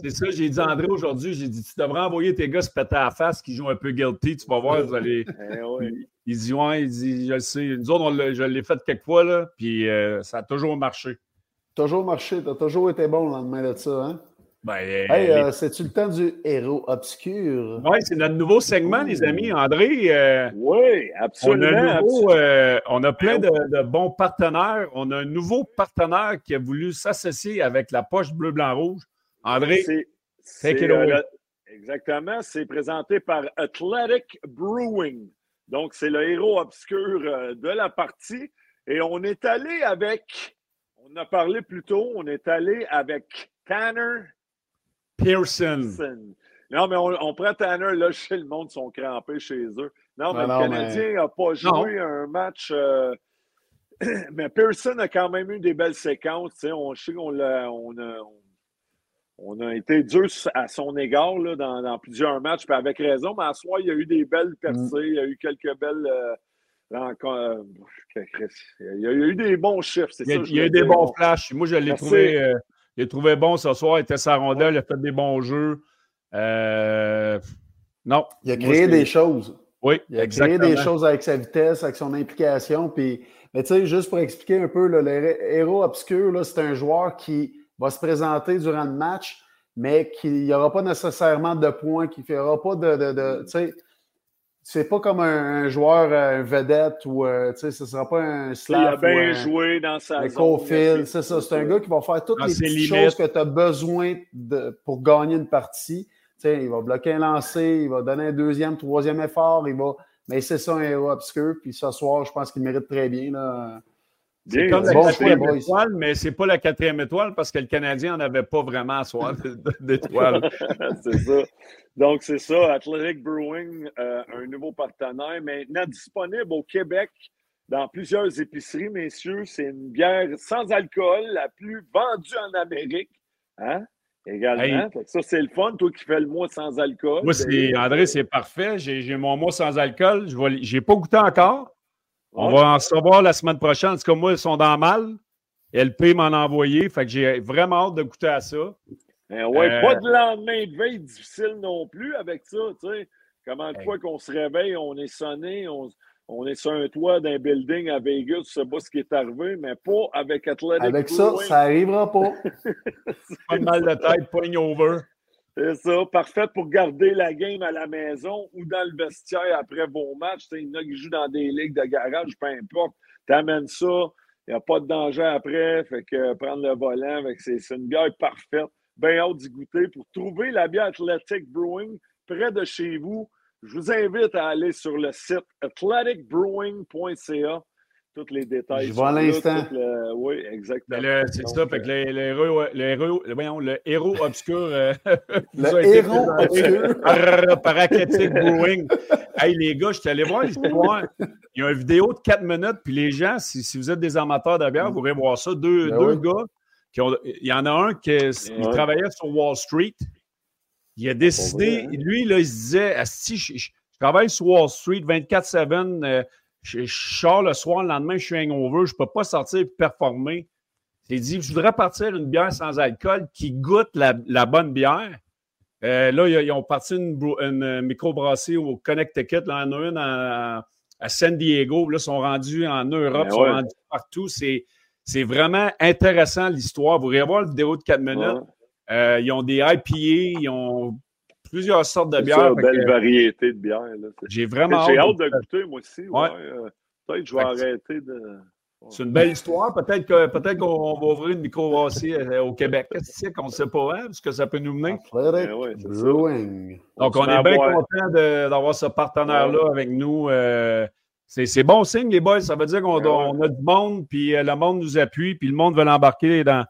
C'est ça j'ai dit à André aujourd'hui. J'ai dit, tu devrais envoyer tes gars se péter la face qui jouent un peu guilty. Tu vas voir, vous allez. Eh il, dit, ouais, il dit, je le sais. Nous autres, je l'ai fait quelques fois, là, puis euh, ça a toujours marché. Toujours marché. Tu as toujours été bon le lendemain de ça, hein? Ben, hey, euh, c'est-tu le temps du héros obscur? Oui, c'est notre nouveau segment, les amis. André, euh, oui, absolument. On a, euh, on a plein de, bons partenaires. On a un nouveau partenaire qui a voulu s'associer avec la poche bleu, blanc, rouge. André, c'est le, Exactement. C'est présenté par Athletic Brewing. Donc, c'est le héros obscur euh, de la partie. Et on est allé avec, on a parlé plus tôt, on est allé avec Tanner Pearson. Non, mais on, prend Tanner, là, chez le monde, sont crampés chez eux. Non, mais le Canadien n'a pas joué un match. Euh, mais Pearson a quand même eu des belles séquences. On sait qu'on a, on a, on a été dur à son égard là, dans, plusieurs matchs, puis avec raison, mais à soi, il y a eu des belles percées, mm. il y a eu quelques belles. Euh, euh, il y a eu des bons chiffres, c'est ça. Il y a eu des bons flashs. Moi, je l'ai trouvé, euh, trouvé bon ce soir. Il était sa rondelle, il a fait des bons jeux. non. Il a créé des choses. Oui, il a créé des choses avec sa vitesse, avec son implication. Puis, mais tu sais, juste pour expliquer un peu, le héros obscur, c'est un joueur qui va se présenter durant le match, mais qu'il n'y aura pas nécessairement de points, qu'il ne fera pas de. de, tu sais, c'est pas comme un, joueur un vedette ou euh, tu sais, ce ne sera pas un slap. Il a bien joué dans sa. C'est ça. C'est un gars qui va faire toutes les petites choses que tu as besoin de, pour gagner une partie. Tu sais, il va bloquer un lancer, il va donner un deuxième, troisième effort, il va. Mais c'est ça un héros obscur. Puis ce soir, je pense qu'il mérite très bien. Là. C'est comme la quatrième étoile, mais c'est pas la quatrième étoile parce que le Canadien n'en avait pas vraiment à soir d'étoile. c'est ça. Donc, c'est ça. Athletic Brewing, euh, un nouveau partenaire, maintenant disponible au Québec dans plusieurs épiceries, messieurs. C'est une bière sans alcool, la plus vendue en Amérique. Hein? Également. Ça, c'est le fun, toi qui fais le mois sans alcool. Moi, c'est, André, c'est parfait. J'ai, mon mois sans alcool. Je n'ai pas goûté encore. On va en savoir la semaine prochaine. En tout cas, moi, ils sont dans mal. LP m'en a envoyé. Fait que j'ai vraiment hâte de goûter à ça. Ben ouais, euh, pas de lendemain de veille difficile non plus avec ça. Tu sais. Comment de fois qu'on se réveille, on est sonné, on, est sur un toit d'un building à Vegas, tu sais pas ce qui est arrivé, mais pas avec Athletic Avec ça, ça n'arrivera pas. pas de mal de tête, point over. C'est ça, parfait pour garder la game à la maison ou dans le vestiaire après vos matchs. Il y en a qui jouent dans des ligues de garage, peu importe. Tu amènes ça, il n'y a pas de danger après, fait que prendre le volant, c'est une bière parfaite. Bien hâte d'y goûter. Pour trouver la bière Athletic Brewing près de chez vous, je vous invite à aller sur le site athleticbrewing.ca tous les détails. Je vois à l'instant. Oui, exactement. C'est ça, fait que le, le, héros, le, voyons, le héros obscur. Euh, le héros obscur. Par, Brewing. hey, les gars, je suis allé voir l'histoire. Il y a une vidéo de 4 minutes, puis les gens, si, si vous êtes des amateurs de bière, vous pourrez voir ça. Deux, ben deux gars. Qui ont, il y en a un qui travaillait sur Wall Street. Il a décidé, hein? lui, là, il se disait si je, je, travaille sur Wall Street 24-7, je, sors le soir, le lendemain, je suis hangover, je ne peux pas sortir et performer. J'ai dit, je voudrais partir une bière sans alcool qui goûte la, bonne bière. Euh, là, ils, ont parti une, une microbrasserie au Connecticut, là, en une à, San Diego. Là, ils sont rendus en Europe, ben ils sont rendus partout. C'est, vraiment intéressant l'histoire. Vous pourrez voir la vidéo de 4 minutes. Euh, ils ont des IPA, ils ont plusieurs sortes de bières. Une belle variété de bières. J'ai vraiment J'ai hâte de goûter, moi aussi. Ouais. Euh, peut-être que je vais arrêter de. C'est une belle histoire. Peut-être qu'on peut va ouvrir une microbrasserie euh, au Québec. Qu'est-ce qu'on ne sait pas, hein, ce que ça peut nous mener? Ben Donc, on est bien content d'avoir ce partenaire-là avec nous. Euh, c'est bon signe, les boys. Ça veut dire qu'on ben a du monde, puis le monde nous appuie, puis le monde veut l'embarquer dans,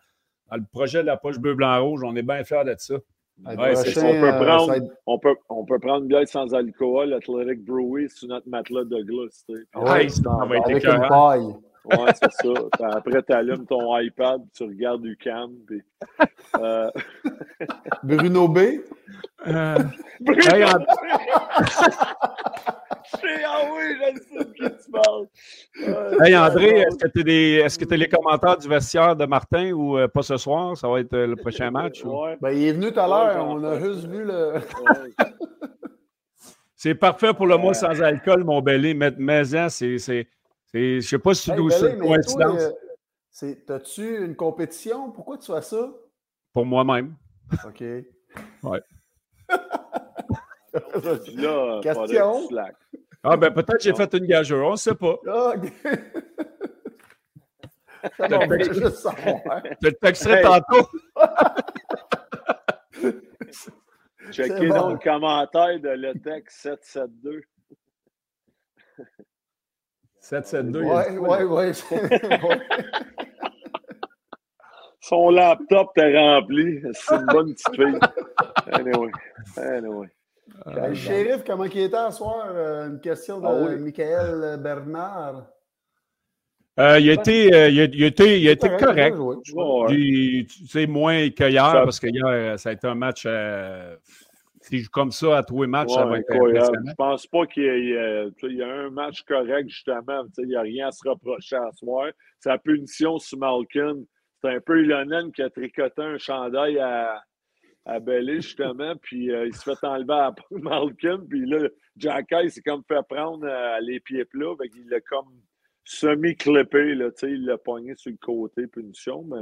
dans, le projet de la poche bleu, blanc, rouge. On est bien fiers de ça. Ouais, c'est on, peut euh, prendre, on, peut, on peut prendre une bière sans alcool, Athletic Brewery, sur notre matelas de glace. Ouais, être avec une paille. Ouais, c'est ça. Après, tu allumes ton iPad, tu regardes UCAM. Puis, euh... Bruno B. Euh... Bruno hey, en... ah oui, je sais de qui tu parles. hey André, est-ce que tu est-ce que les commentaires du vestiaire de Martin ou euh, pas ce soir? Ça va être euh, le prochain match? Ouais. Ben, il est venu tout à l'heure, on a juste vu le. c'est parfait pour le mois sans alcool, mon belé. Mais, mais hein, c'est. Je ne sais pas si tu hey, ça coïncidence. Euh, As-tu une compétition? Pourquoi tu fais ça? Pour moi-même. OK. ouais. là, Question? Ah, ben peut-être j'ai fait une gageure, on ne sait pas. Ah, OK. Ça va juste savoir. Je le texterai tantôt. Checkez dans le commentaire de le texte 772. 772. Ouais, ouais, ouais. Son laptop t'est rempli. C'est une bonne petite fille. Anyway. Anyway. Le shérif, comment il était à soir? Euh, une question de Ah oui. Michael Bernard. Euh, il, a été, euh, il, a, il a été, il a été correct. Moins qu'hier, parce que hier, euh, ça a été un match. euh, si je joue comme ça à tous les matchs, ça va être. Je pense pas qu'il y ait. euh, Il un match correct, justement. Tu sais, Il n'y a rien à se reprocher à soir. Sa punition sur Malkin, c'est un peu Ilonen qui a tricoté un chandail à, à Belly, justement. Puis euh, il se fait enlever à Malkin. Puis là, Jack Eye s'est comme fait prendre euh, les pieds plats. Fait qu'il l'a comme semi-clippé. là, tu sais, Il l'a pogné sur le côté, punition. Mais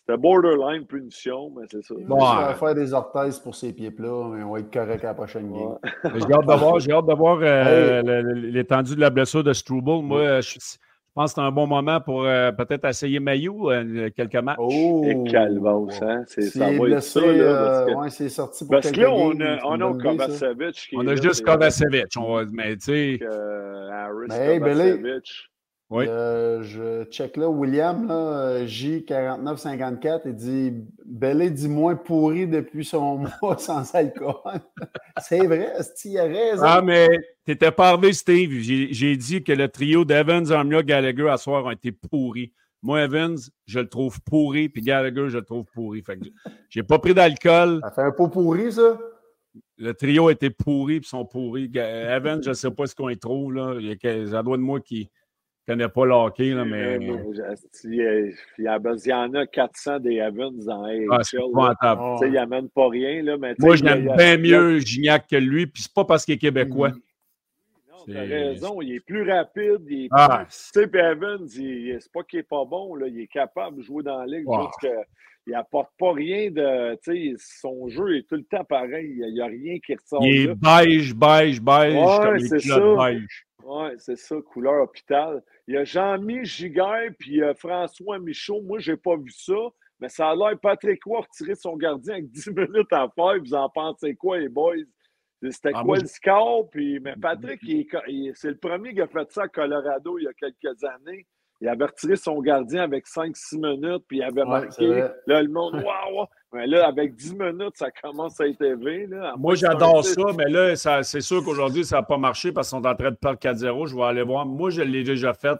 c'était borderline punition, mais c'est ça. Il Bon, va ouais. faire des orthèses pour ses pieds plats, mais on va être correct à la prochaine game. Ouais. J'ai hâte de voir, j'ai hâte de voir euh, l'étendue de la blessure de Struble. Moi, je, je pense que c'est un bon moment pour euh, peut-être essayer Mayu euh, quelques matchs. Oh! Et calvasse, hein? C'est, ça va être ça, là, parce que, euh, ouais, c'est sorti pour parce que là, on a, on a. Kovacevic qui On a là, juste Kovacevic. On va, mais tu sais, euh, Harris, Mais hey, Belé. Kovacevic. Oui. Euh, je check là, William, là, euh, J4954, il dit Belé dit moins pourri depuis son mois sans alcool. c'est vrai, il a raison. Ah, mais t'étais pas arrivé, Steve. J'ai dit que le trio d'Evans, Armia, Gallagher à soir ont été pourris. Moi, Evans, je le trouve pourri, puis Gallagher, je le trouve pourri. Fait que j'ai pas pris d'alcool. Ça fait un pot pourri, ça? Le trio était pourri, puis ils sont pourris. Evans, je sais pas ce qu'on y trouve. Là. Il y a que- ça doit de moi qui connais pas le hockey, là, mais. Il y, en a 400 des Evans dans AHL. Ah. Ah, Il n'amène pas rien. Là, mais Moi, y a- bien mieux Gignac que lui, puis c'est pas parce qu'il est québécois. Non, t'as raison. Il est plus rapide. Il est Ah, Tu sais, puis Evans, il- c'est pas qu'il est pas bon, là, il est capable de jouer dans la ligue, Wow. juste que il apporte pas rien de. Tu sais, son jeu est tout le temps pareil. Il n'y a, rien qui ressort. il est là. beige, beige, beige, Ouais, comme les ça. beige. Ouais, c'est ça, couleur hôpital. Il y a Jean-Mi Giguère puis euh, François Michaud. Moi, j'ai pas vu ça, mais ça a l'air Patrick Roy retirer son gardien avec 10 minutes à faire. Vous en pensez quoi, les boys? C'était Ah, quoi moi, le score? Puis, mais Patrick, il est co- il- c'est le premier qui a fait ça à Colorado il y a quelques années. Il avait retiré son gardien avec 5-6 minutes, puis il avait Ouais, marqué. Là, le monde, waouh! Mais là, avec 10 minutes, ça commence à être élevé. Là. À Moi, j'adore ça, mais là, ça- c'est sûr qu'aujourd'hui, ça n'a pas marché parce qu'ils sont en train de perdre 4-0. Je vais aller voir. Moi, je l'ai déjà fait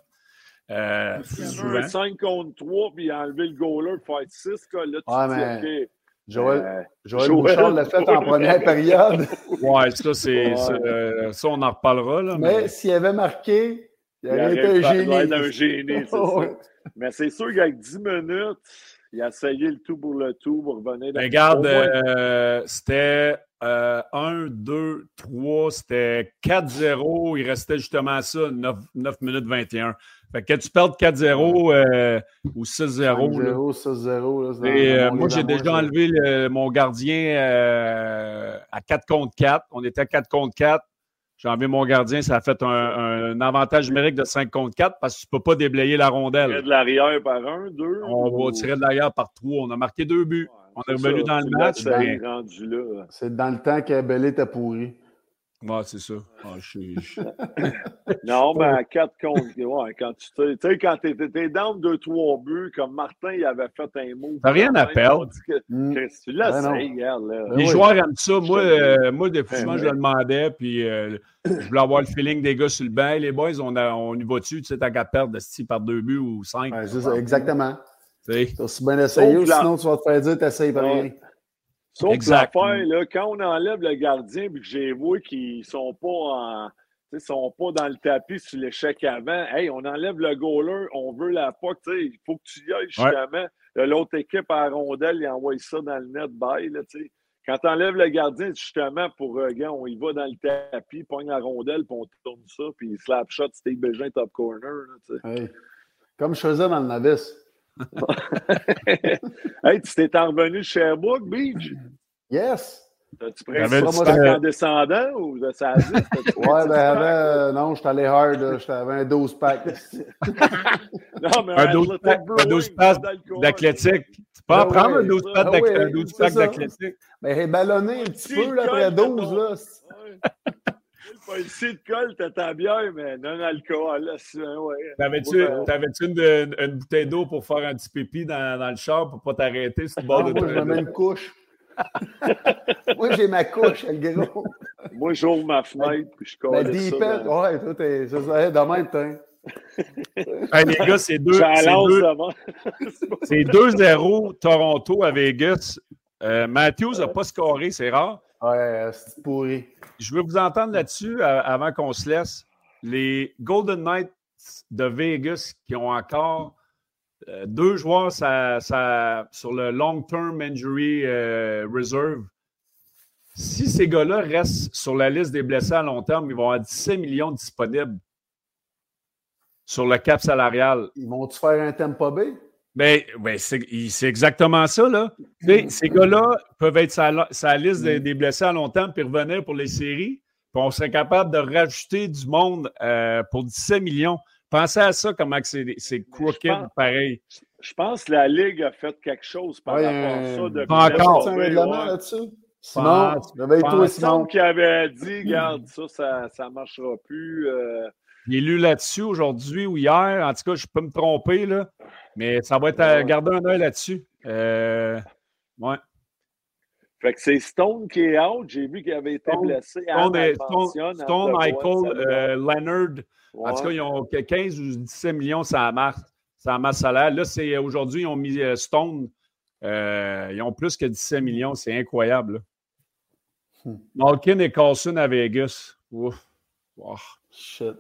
euh, souvent. un 5 contre 3, puis il a enlevé le goaler pour faire 6. Là, tu Ouais, dis, OK. Joël, euh, Joël Joël Bouchard l'a fait en première période. Ouais, ça, c'est, Ouais. euh, ça, on en reparlera. Là, mais... Mais s'il avait marqué, il il aurait été un génie. doit être un génie, c'est ça. Mais c'est sûr qu'avec 10 minutes, il a essayé le tout pour le tout pour revenir dans Mais regarde, euh, c'était euh, 1, 2, 3, c'était 4-0. Il restait justement ça, 9, 9 minutes 21. Fait que tu perds 4-0 euh, ou 6-0. là. 5-0, 6-0. là, c'est dans- Et, euh, dans mon moi, j'ai à déjà enlevé le- mon gardien euh, à 4 contre 4. On était à 4 contre 4. J'ai enlevé mon gardien. Ça a fait un, un avantage numérique de 5 contre 4 parce que tu ne peux pas déblayer la tirer rondelle. de l'arrière par un, deux. On va tirer de l'arrière par 3. On a marqué deux buts. Ouais, On est revenu ça, dans le match, là. C'est dans le temps que Belé était pourri. Ouais, c'est ça. Ah, je je- Non, mais à 4 contre. Ouais, quand tu sais, tu sais, quand t'es t'es down 2-3 buts, comme Martin, il avait fait un mot. T'as rien à perdre. Mm. Tu l'as Ben regarde, là. Les oui. joueurs aiment ça. Moi, euh, moi des fois, Ben je le demandais, puis euh, je voulais avoir le feeling des gars sur le banc. Les boys, on, a, on y va dessus, tu sais, t'as qu'à perdre de style par deux buts ou cinq? Ouais, c'est ça, exactement. C'est aussi bien Sauf ou sinon tu vas te faire dire t'essayes pas Ouais. rien. Sauf Exact. que l'affaire, là, quand on enlève le gardien et que j'ai vu qu'ils sont pas en. tu sais, sont pas dans le tapis sur l'échec avant. Hey, on enlève le goaler, on veut la sais, Il faut que tu y ailles, justement. L'autre équipe à la rondelle, il envoie ça dans le net bye. Là, tu sais. Quand tu enlèves le gardien, justement, pour euh, gars, on y va dans le tapis, pogne la rondelle, puis on tourne ça, puis slap shot, Steve Bégin, top corner. là. Comme je faisais dans le Navis. hey, tu t'es en revenu de Sherbrooke, Beach? Yes! T'as-tu pris un pack en descendant ou de sa vie? ouais, ben avant, euh, non, j'étais allé hard, j'avais un 12 pack. non, mais un, 12 pack, un 12 pack d'athlétique. Tu peux en ben prendre un 12 pack d'athlétique. Mais ben, ballonné un petit peu là, après 12, là. Pas ici de colle, t'as ta bière, mais non alcool. Ouais. T'avais-tu une, une, bouteille d'eau pour faire un petit pipi dans, dans le char pour pas t'arrêter sur le bord ah, de Moi, je mets une couche. moi, j'ai ma couche, le gros. moi, j'ouvre ma fenêtre puis je colle. La deepette, dans... ouais, toi, t'es. Ça, ça, de même, hey, les gars, c'est 2 C'est 2-0 Toronto à Vegas. Euh, Matthews n'a pas scoré, c'est rare. Ouais, c'est pourri. Je veux vous entendre là-dessus avant qu'on se laisse. Les Golden Knights de Vegas qui ont encore euh, deux joueurs sur le long-term injury euh, reserve. Si ces gars-là restent sur la liste des blessés à long terme, ils vont avoir 17 millions disponibles sur le cap salarial. Ils vont-tu faire un tempo B? Ben, ben c'est exactement ça. Là. ces gars-là peuvent être la liste mm. des, blessés à long terme puis revenir pour les séries. Puis on serait capable de rajouter du monde euh, pour 17 millions. Pensez à ça, comment c'est crooked pareil. Je pense que la Ligue a fait quelque chose par rapport à ça. Depuis pas encore. un règlement là-dessus? Simon, réveille-toi, Simon. qui avait dit, regarde, ça, ça ne marchera plus. Euh... Il est lu là-dessus aujourd'hui ou hier. En tout cas, je peux me tromper, là. Mais ça va être à garder un œil là-dessus. Euh, ouais. Fait que c'est Stone qui est out. J'ai vu qu'il avait été blessé Stone, à Stone, Stone Michael, euh, Leonard. En tout cas, ils ont 15 ou 17 millions ça masse, ça masse salaire. Là, c'est aujourd'hui, ils ont mis euh, Stone. Euh, ils ont plus que 17 millions. C'est incroyable. Hmm. Malkin et Carlson à Vegas. Ouf. Shit.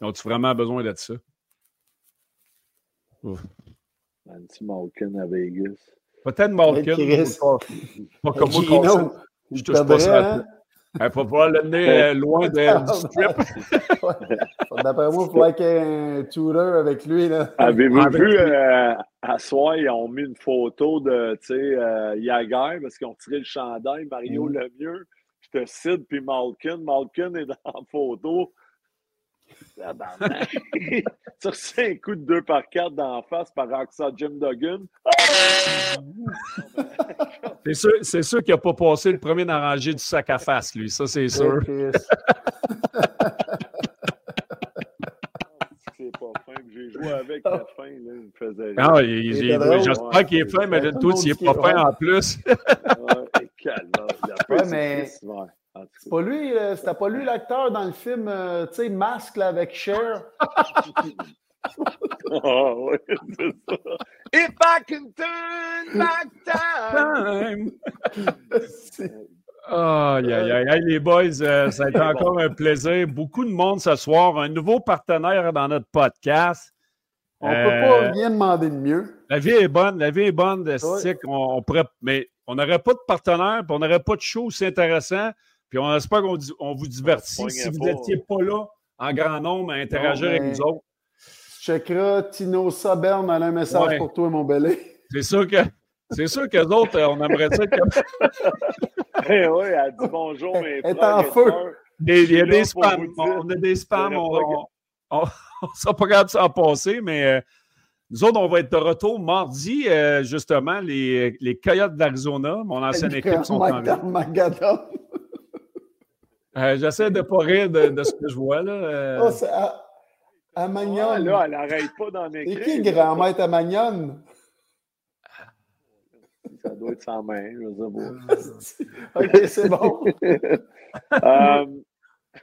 Ils ont-tu vraiment besoin d'être ça? Ouf. Un petit Malkin à Vegas. Peut-être Malkin. Pas comme moi, Je touche pas ça. Hein? Il faut pouvoir le mener euh, loin de, du strip. D'après moi, il faudrait qu'il y ait un tutor avec lui. Avez-vous vu, euh, à soir, ils ont mis une photo de euh, Yager parce qu'ils ont tiré le chandail, Mario mm. Lemieux, je te cite, puis Malkin. Malkin est dans la photo tu reçois un coup de 2 par 4 d'en face par Roxa Jim Duggan. c'est sûr, c'est sûr qu'il n'a pas passé le premier d'arranger du sac à face, lui. Ça, c'est sûr. c'est pas fin. J'ai joué avec la fin. Là. Il me faisait. Ah, j'espère qu'il est fin, mais toi, s'il n'est pas fin en plus. ouais, calme. Ouais, mais... C'est pas lui, euh, c'était pas lui l'acteur dans le film, euh, tu sais, Masque là, avec Cher. oh, ouais, c'est ça. If I can turn back time. Aïe, aïe, aïe. les boys, euh, ça a été encore un plaisir. Beaucoup de monde ce soir. Un nouveau partenaire dans notre podcast. On ne peut pas rien demander de mieux. La vie est bonne, la vie est bonne. De on, on pourrait, mais on n'aurait pas de partenaire, puis on n'aurait pas de show aussi intéressant. Puis on espère qu'on on vous divertit. Si vous n'étiez pas là en grand nombre à interagir avec nous autres. Checkeras Tino Saberne a un message pour toi, mon belé. C'est sûr que. C'est sûr que autres, euh, on aimerait ça comme. Eh oui, elle dit bonjour, mais. Elle est en feu. Il y a des spams. On a des spams. On ne sera pas capable de s'en passer, mais euh, nous autres, on va être de retour mardi, euh, justement, les, les Coyotes d'Arizona, mon ancienne équipe, sont en. Euh, j'essaie de ne pas rire de, ce que je vois. Là. Euh. Oh, c'est à, à Magnon. là, elle n'arrête pas d'en écrire. C'est qui grand-maître à Magnon? Ça doit être sa main, je sais pas. OK, c'est bon. Euh,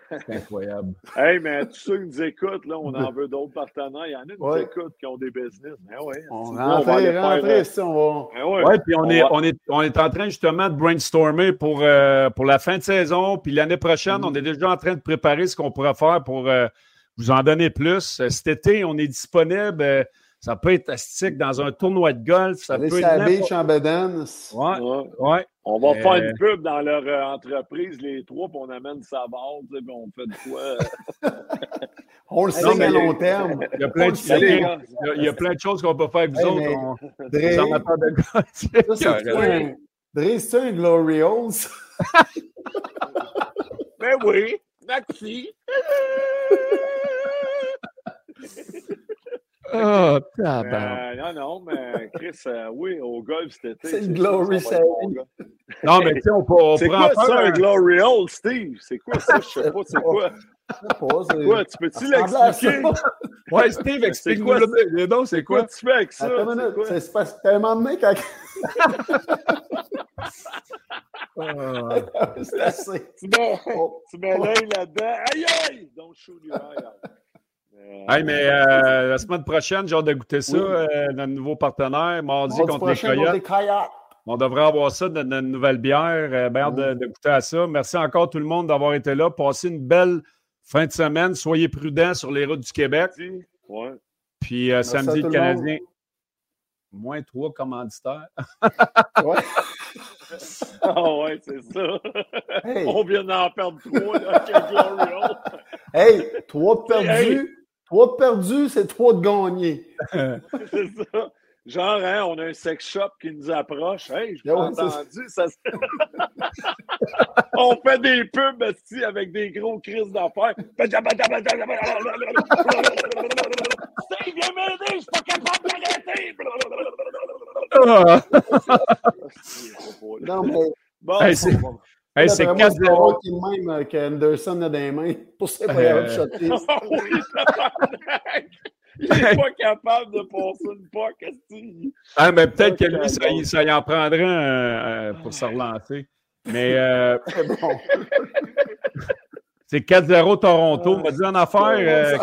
c'est incroyable. Hey, mais tous ceux qui nous écoutent, là, on en veut d'autres partenaires. Il y en a qui nous écoutent qui ont des business. Mais ouais, on, va rentrer, rentrer, si on va. Ouais, puis on, est, on, est, on est en train justement de brainstormer pour, euh, pour la fin de saison. Puis l'année prochaine, on mm. est déjà en train de préparer ce qu'on pourra faire pour euh, vous en donner plus. Euh, cet été, on est disponible. Ça peut être astique dans un tournoi de golf. Ça peut être. beach en Ouais, ouais. On va faire une pub dans leur euh, entreprise, les trois, puis on amène sa barre, puis on fait de quoi. on le sait à long terme. Il y a plein, de, il y a, plein de choses qu'on peut faire avec vous hey, autres. On, Dre, c'est un, Dre, c'est un Glorious? ben oui, Maxi. Oh, euh, non, non, mais Chris, euh, oui, au golf cet été. C'est une glory ça, Non, mais tu sais, on peut. On c'est quoi ça, un glory hole, Steve? C'est quoi ça? Je sais pas, c'est quoi? C'est quoi? Tu peux-tu l'expliquer? Ouais, Steve, explique-moi nom, c'est quoi? tu fais avec ça? C'est pas tellement de quand. C'est assez. Tu mets, oh. tu mets l'œil là-dedans. Aïe, aïe! Don't shoot your eye out. Hey, mais euh, la semaine prochaine, j'ai hâte de goûter ça, euh, notre nouveau partenaire, mardi contre les Coyotes. On devrait avoir ça notre nouvelle bière. Euh, bien de, goûter à ça. Merci encore tout le monde d'avoir été là. Passez une belle fin de semaine. Soyez prudents sur les routes du Québec. Puis samedi, le Canadien. Moins trois commanditaires. ouais. Ah ouais, c'est ça. On vient d'en perdre trois, là, Hey, trois perdus. Trois de perdus, c'est trois de gagnés. c'est ça. Genre, hein, on a un sex shop qui nous approche. Hey, je entendu. Ça... on fait des pubs aussi avec des gros crises d'affaires. viens m'aider, je suis pas capable d'arrêter. non, mais. Bon, hey, c'est... Hey, c'est 4-0. qui est même qu'Anderson a des mains pour ses euh... shotter. Il n'est pas capable de passer une poque. Ah, mais peut-être que lui, ça, ça, y en prendrait euh, pour se relancer. Mais euh, bon. c'est 4-0 Toronto. On va dire en affaire. Euh,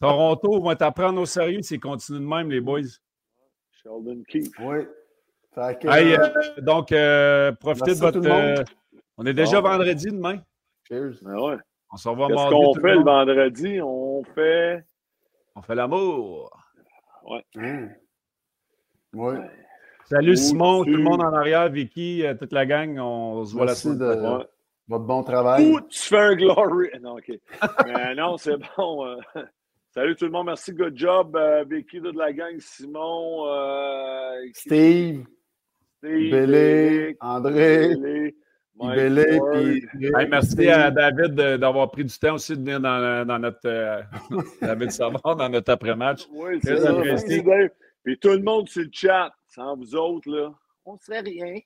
Toronto va t'apprendre au sérieux s'ils continuent de même, les boys. Sheldon Keefe. Oui. Que, hey, euh, donc, euh, profitez de votre. On est déjà vendredi demain. Cheers. Ben ouais. On se revoit mardi. Qu'est-ce qu'on fait le vendredi? On fait. On fait l'amour. Ouais. Mmh. Ouais. Salut Simon, tout le monde en arrière, Vicky, euh, toute la gang. On se voit la semaine de ouais. votre bon travail. Ou tu fais un glory? Non, OK. Mais non, c'est bon. Euh... Salut tout le monde. Merci. Good job, euh, Vicky, de la gang. Simon. Euh... Steve. Steve. Bélé. André. Bélé, puis, hey, merci à David d'avoir pris du temps aussi de venir dans, dans notre euh, David Savard dans notre après-match. Oui, c'est ça. Puis tout le monde sur le chat, sans vous autres, là, on serait rien.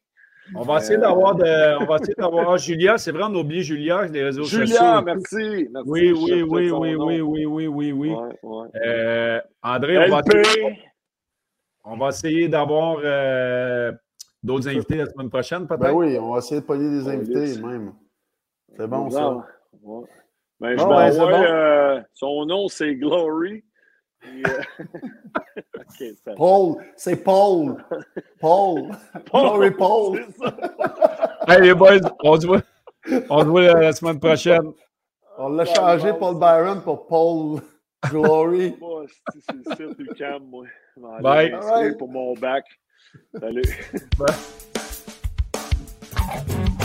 On va essayer d'avoir de, on va essayer d'avoir Julia. C'est vrai, on a oublié Julia, les réseaux Julia, sociaux. Julia, merci. merci. Oui, oui, oui, oui, oui, oui, oui, oui, oui. Euh, André, on va, on va, essayer d'avoir euh, d'autres invités la semaine prochaine, peut-être? Ben oui, on va essayer de pogner des invités même. C'est bon, ça. Ouais. Ben, je ouais, bon. euh, son nom, c'est Glory. Et, euh... okay, Paul, c'est Paul. Paul. Glory Paul. hey les boys, on se voit, on se voit la semaine prochaine. On l'a changé, Paul Byron, pour Paul Glory. Moi, c'est le calme, moi. Bye. Right. Pour mon back. Salut. Bye.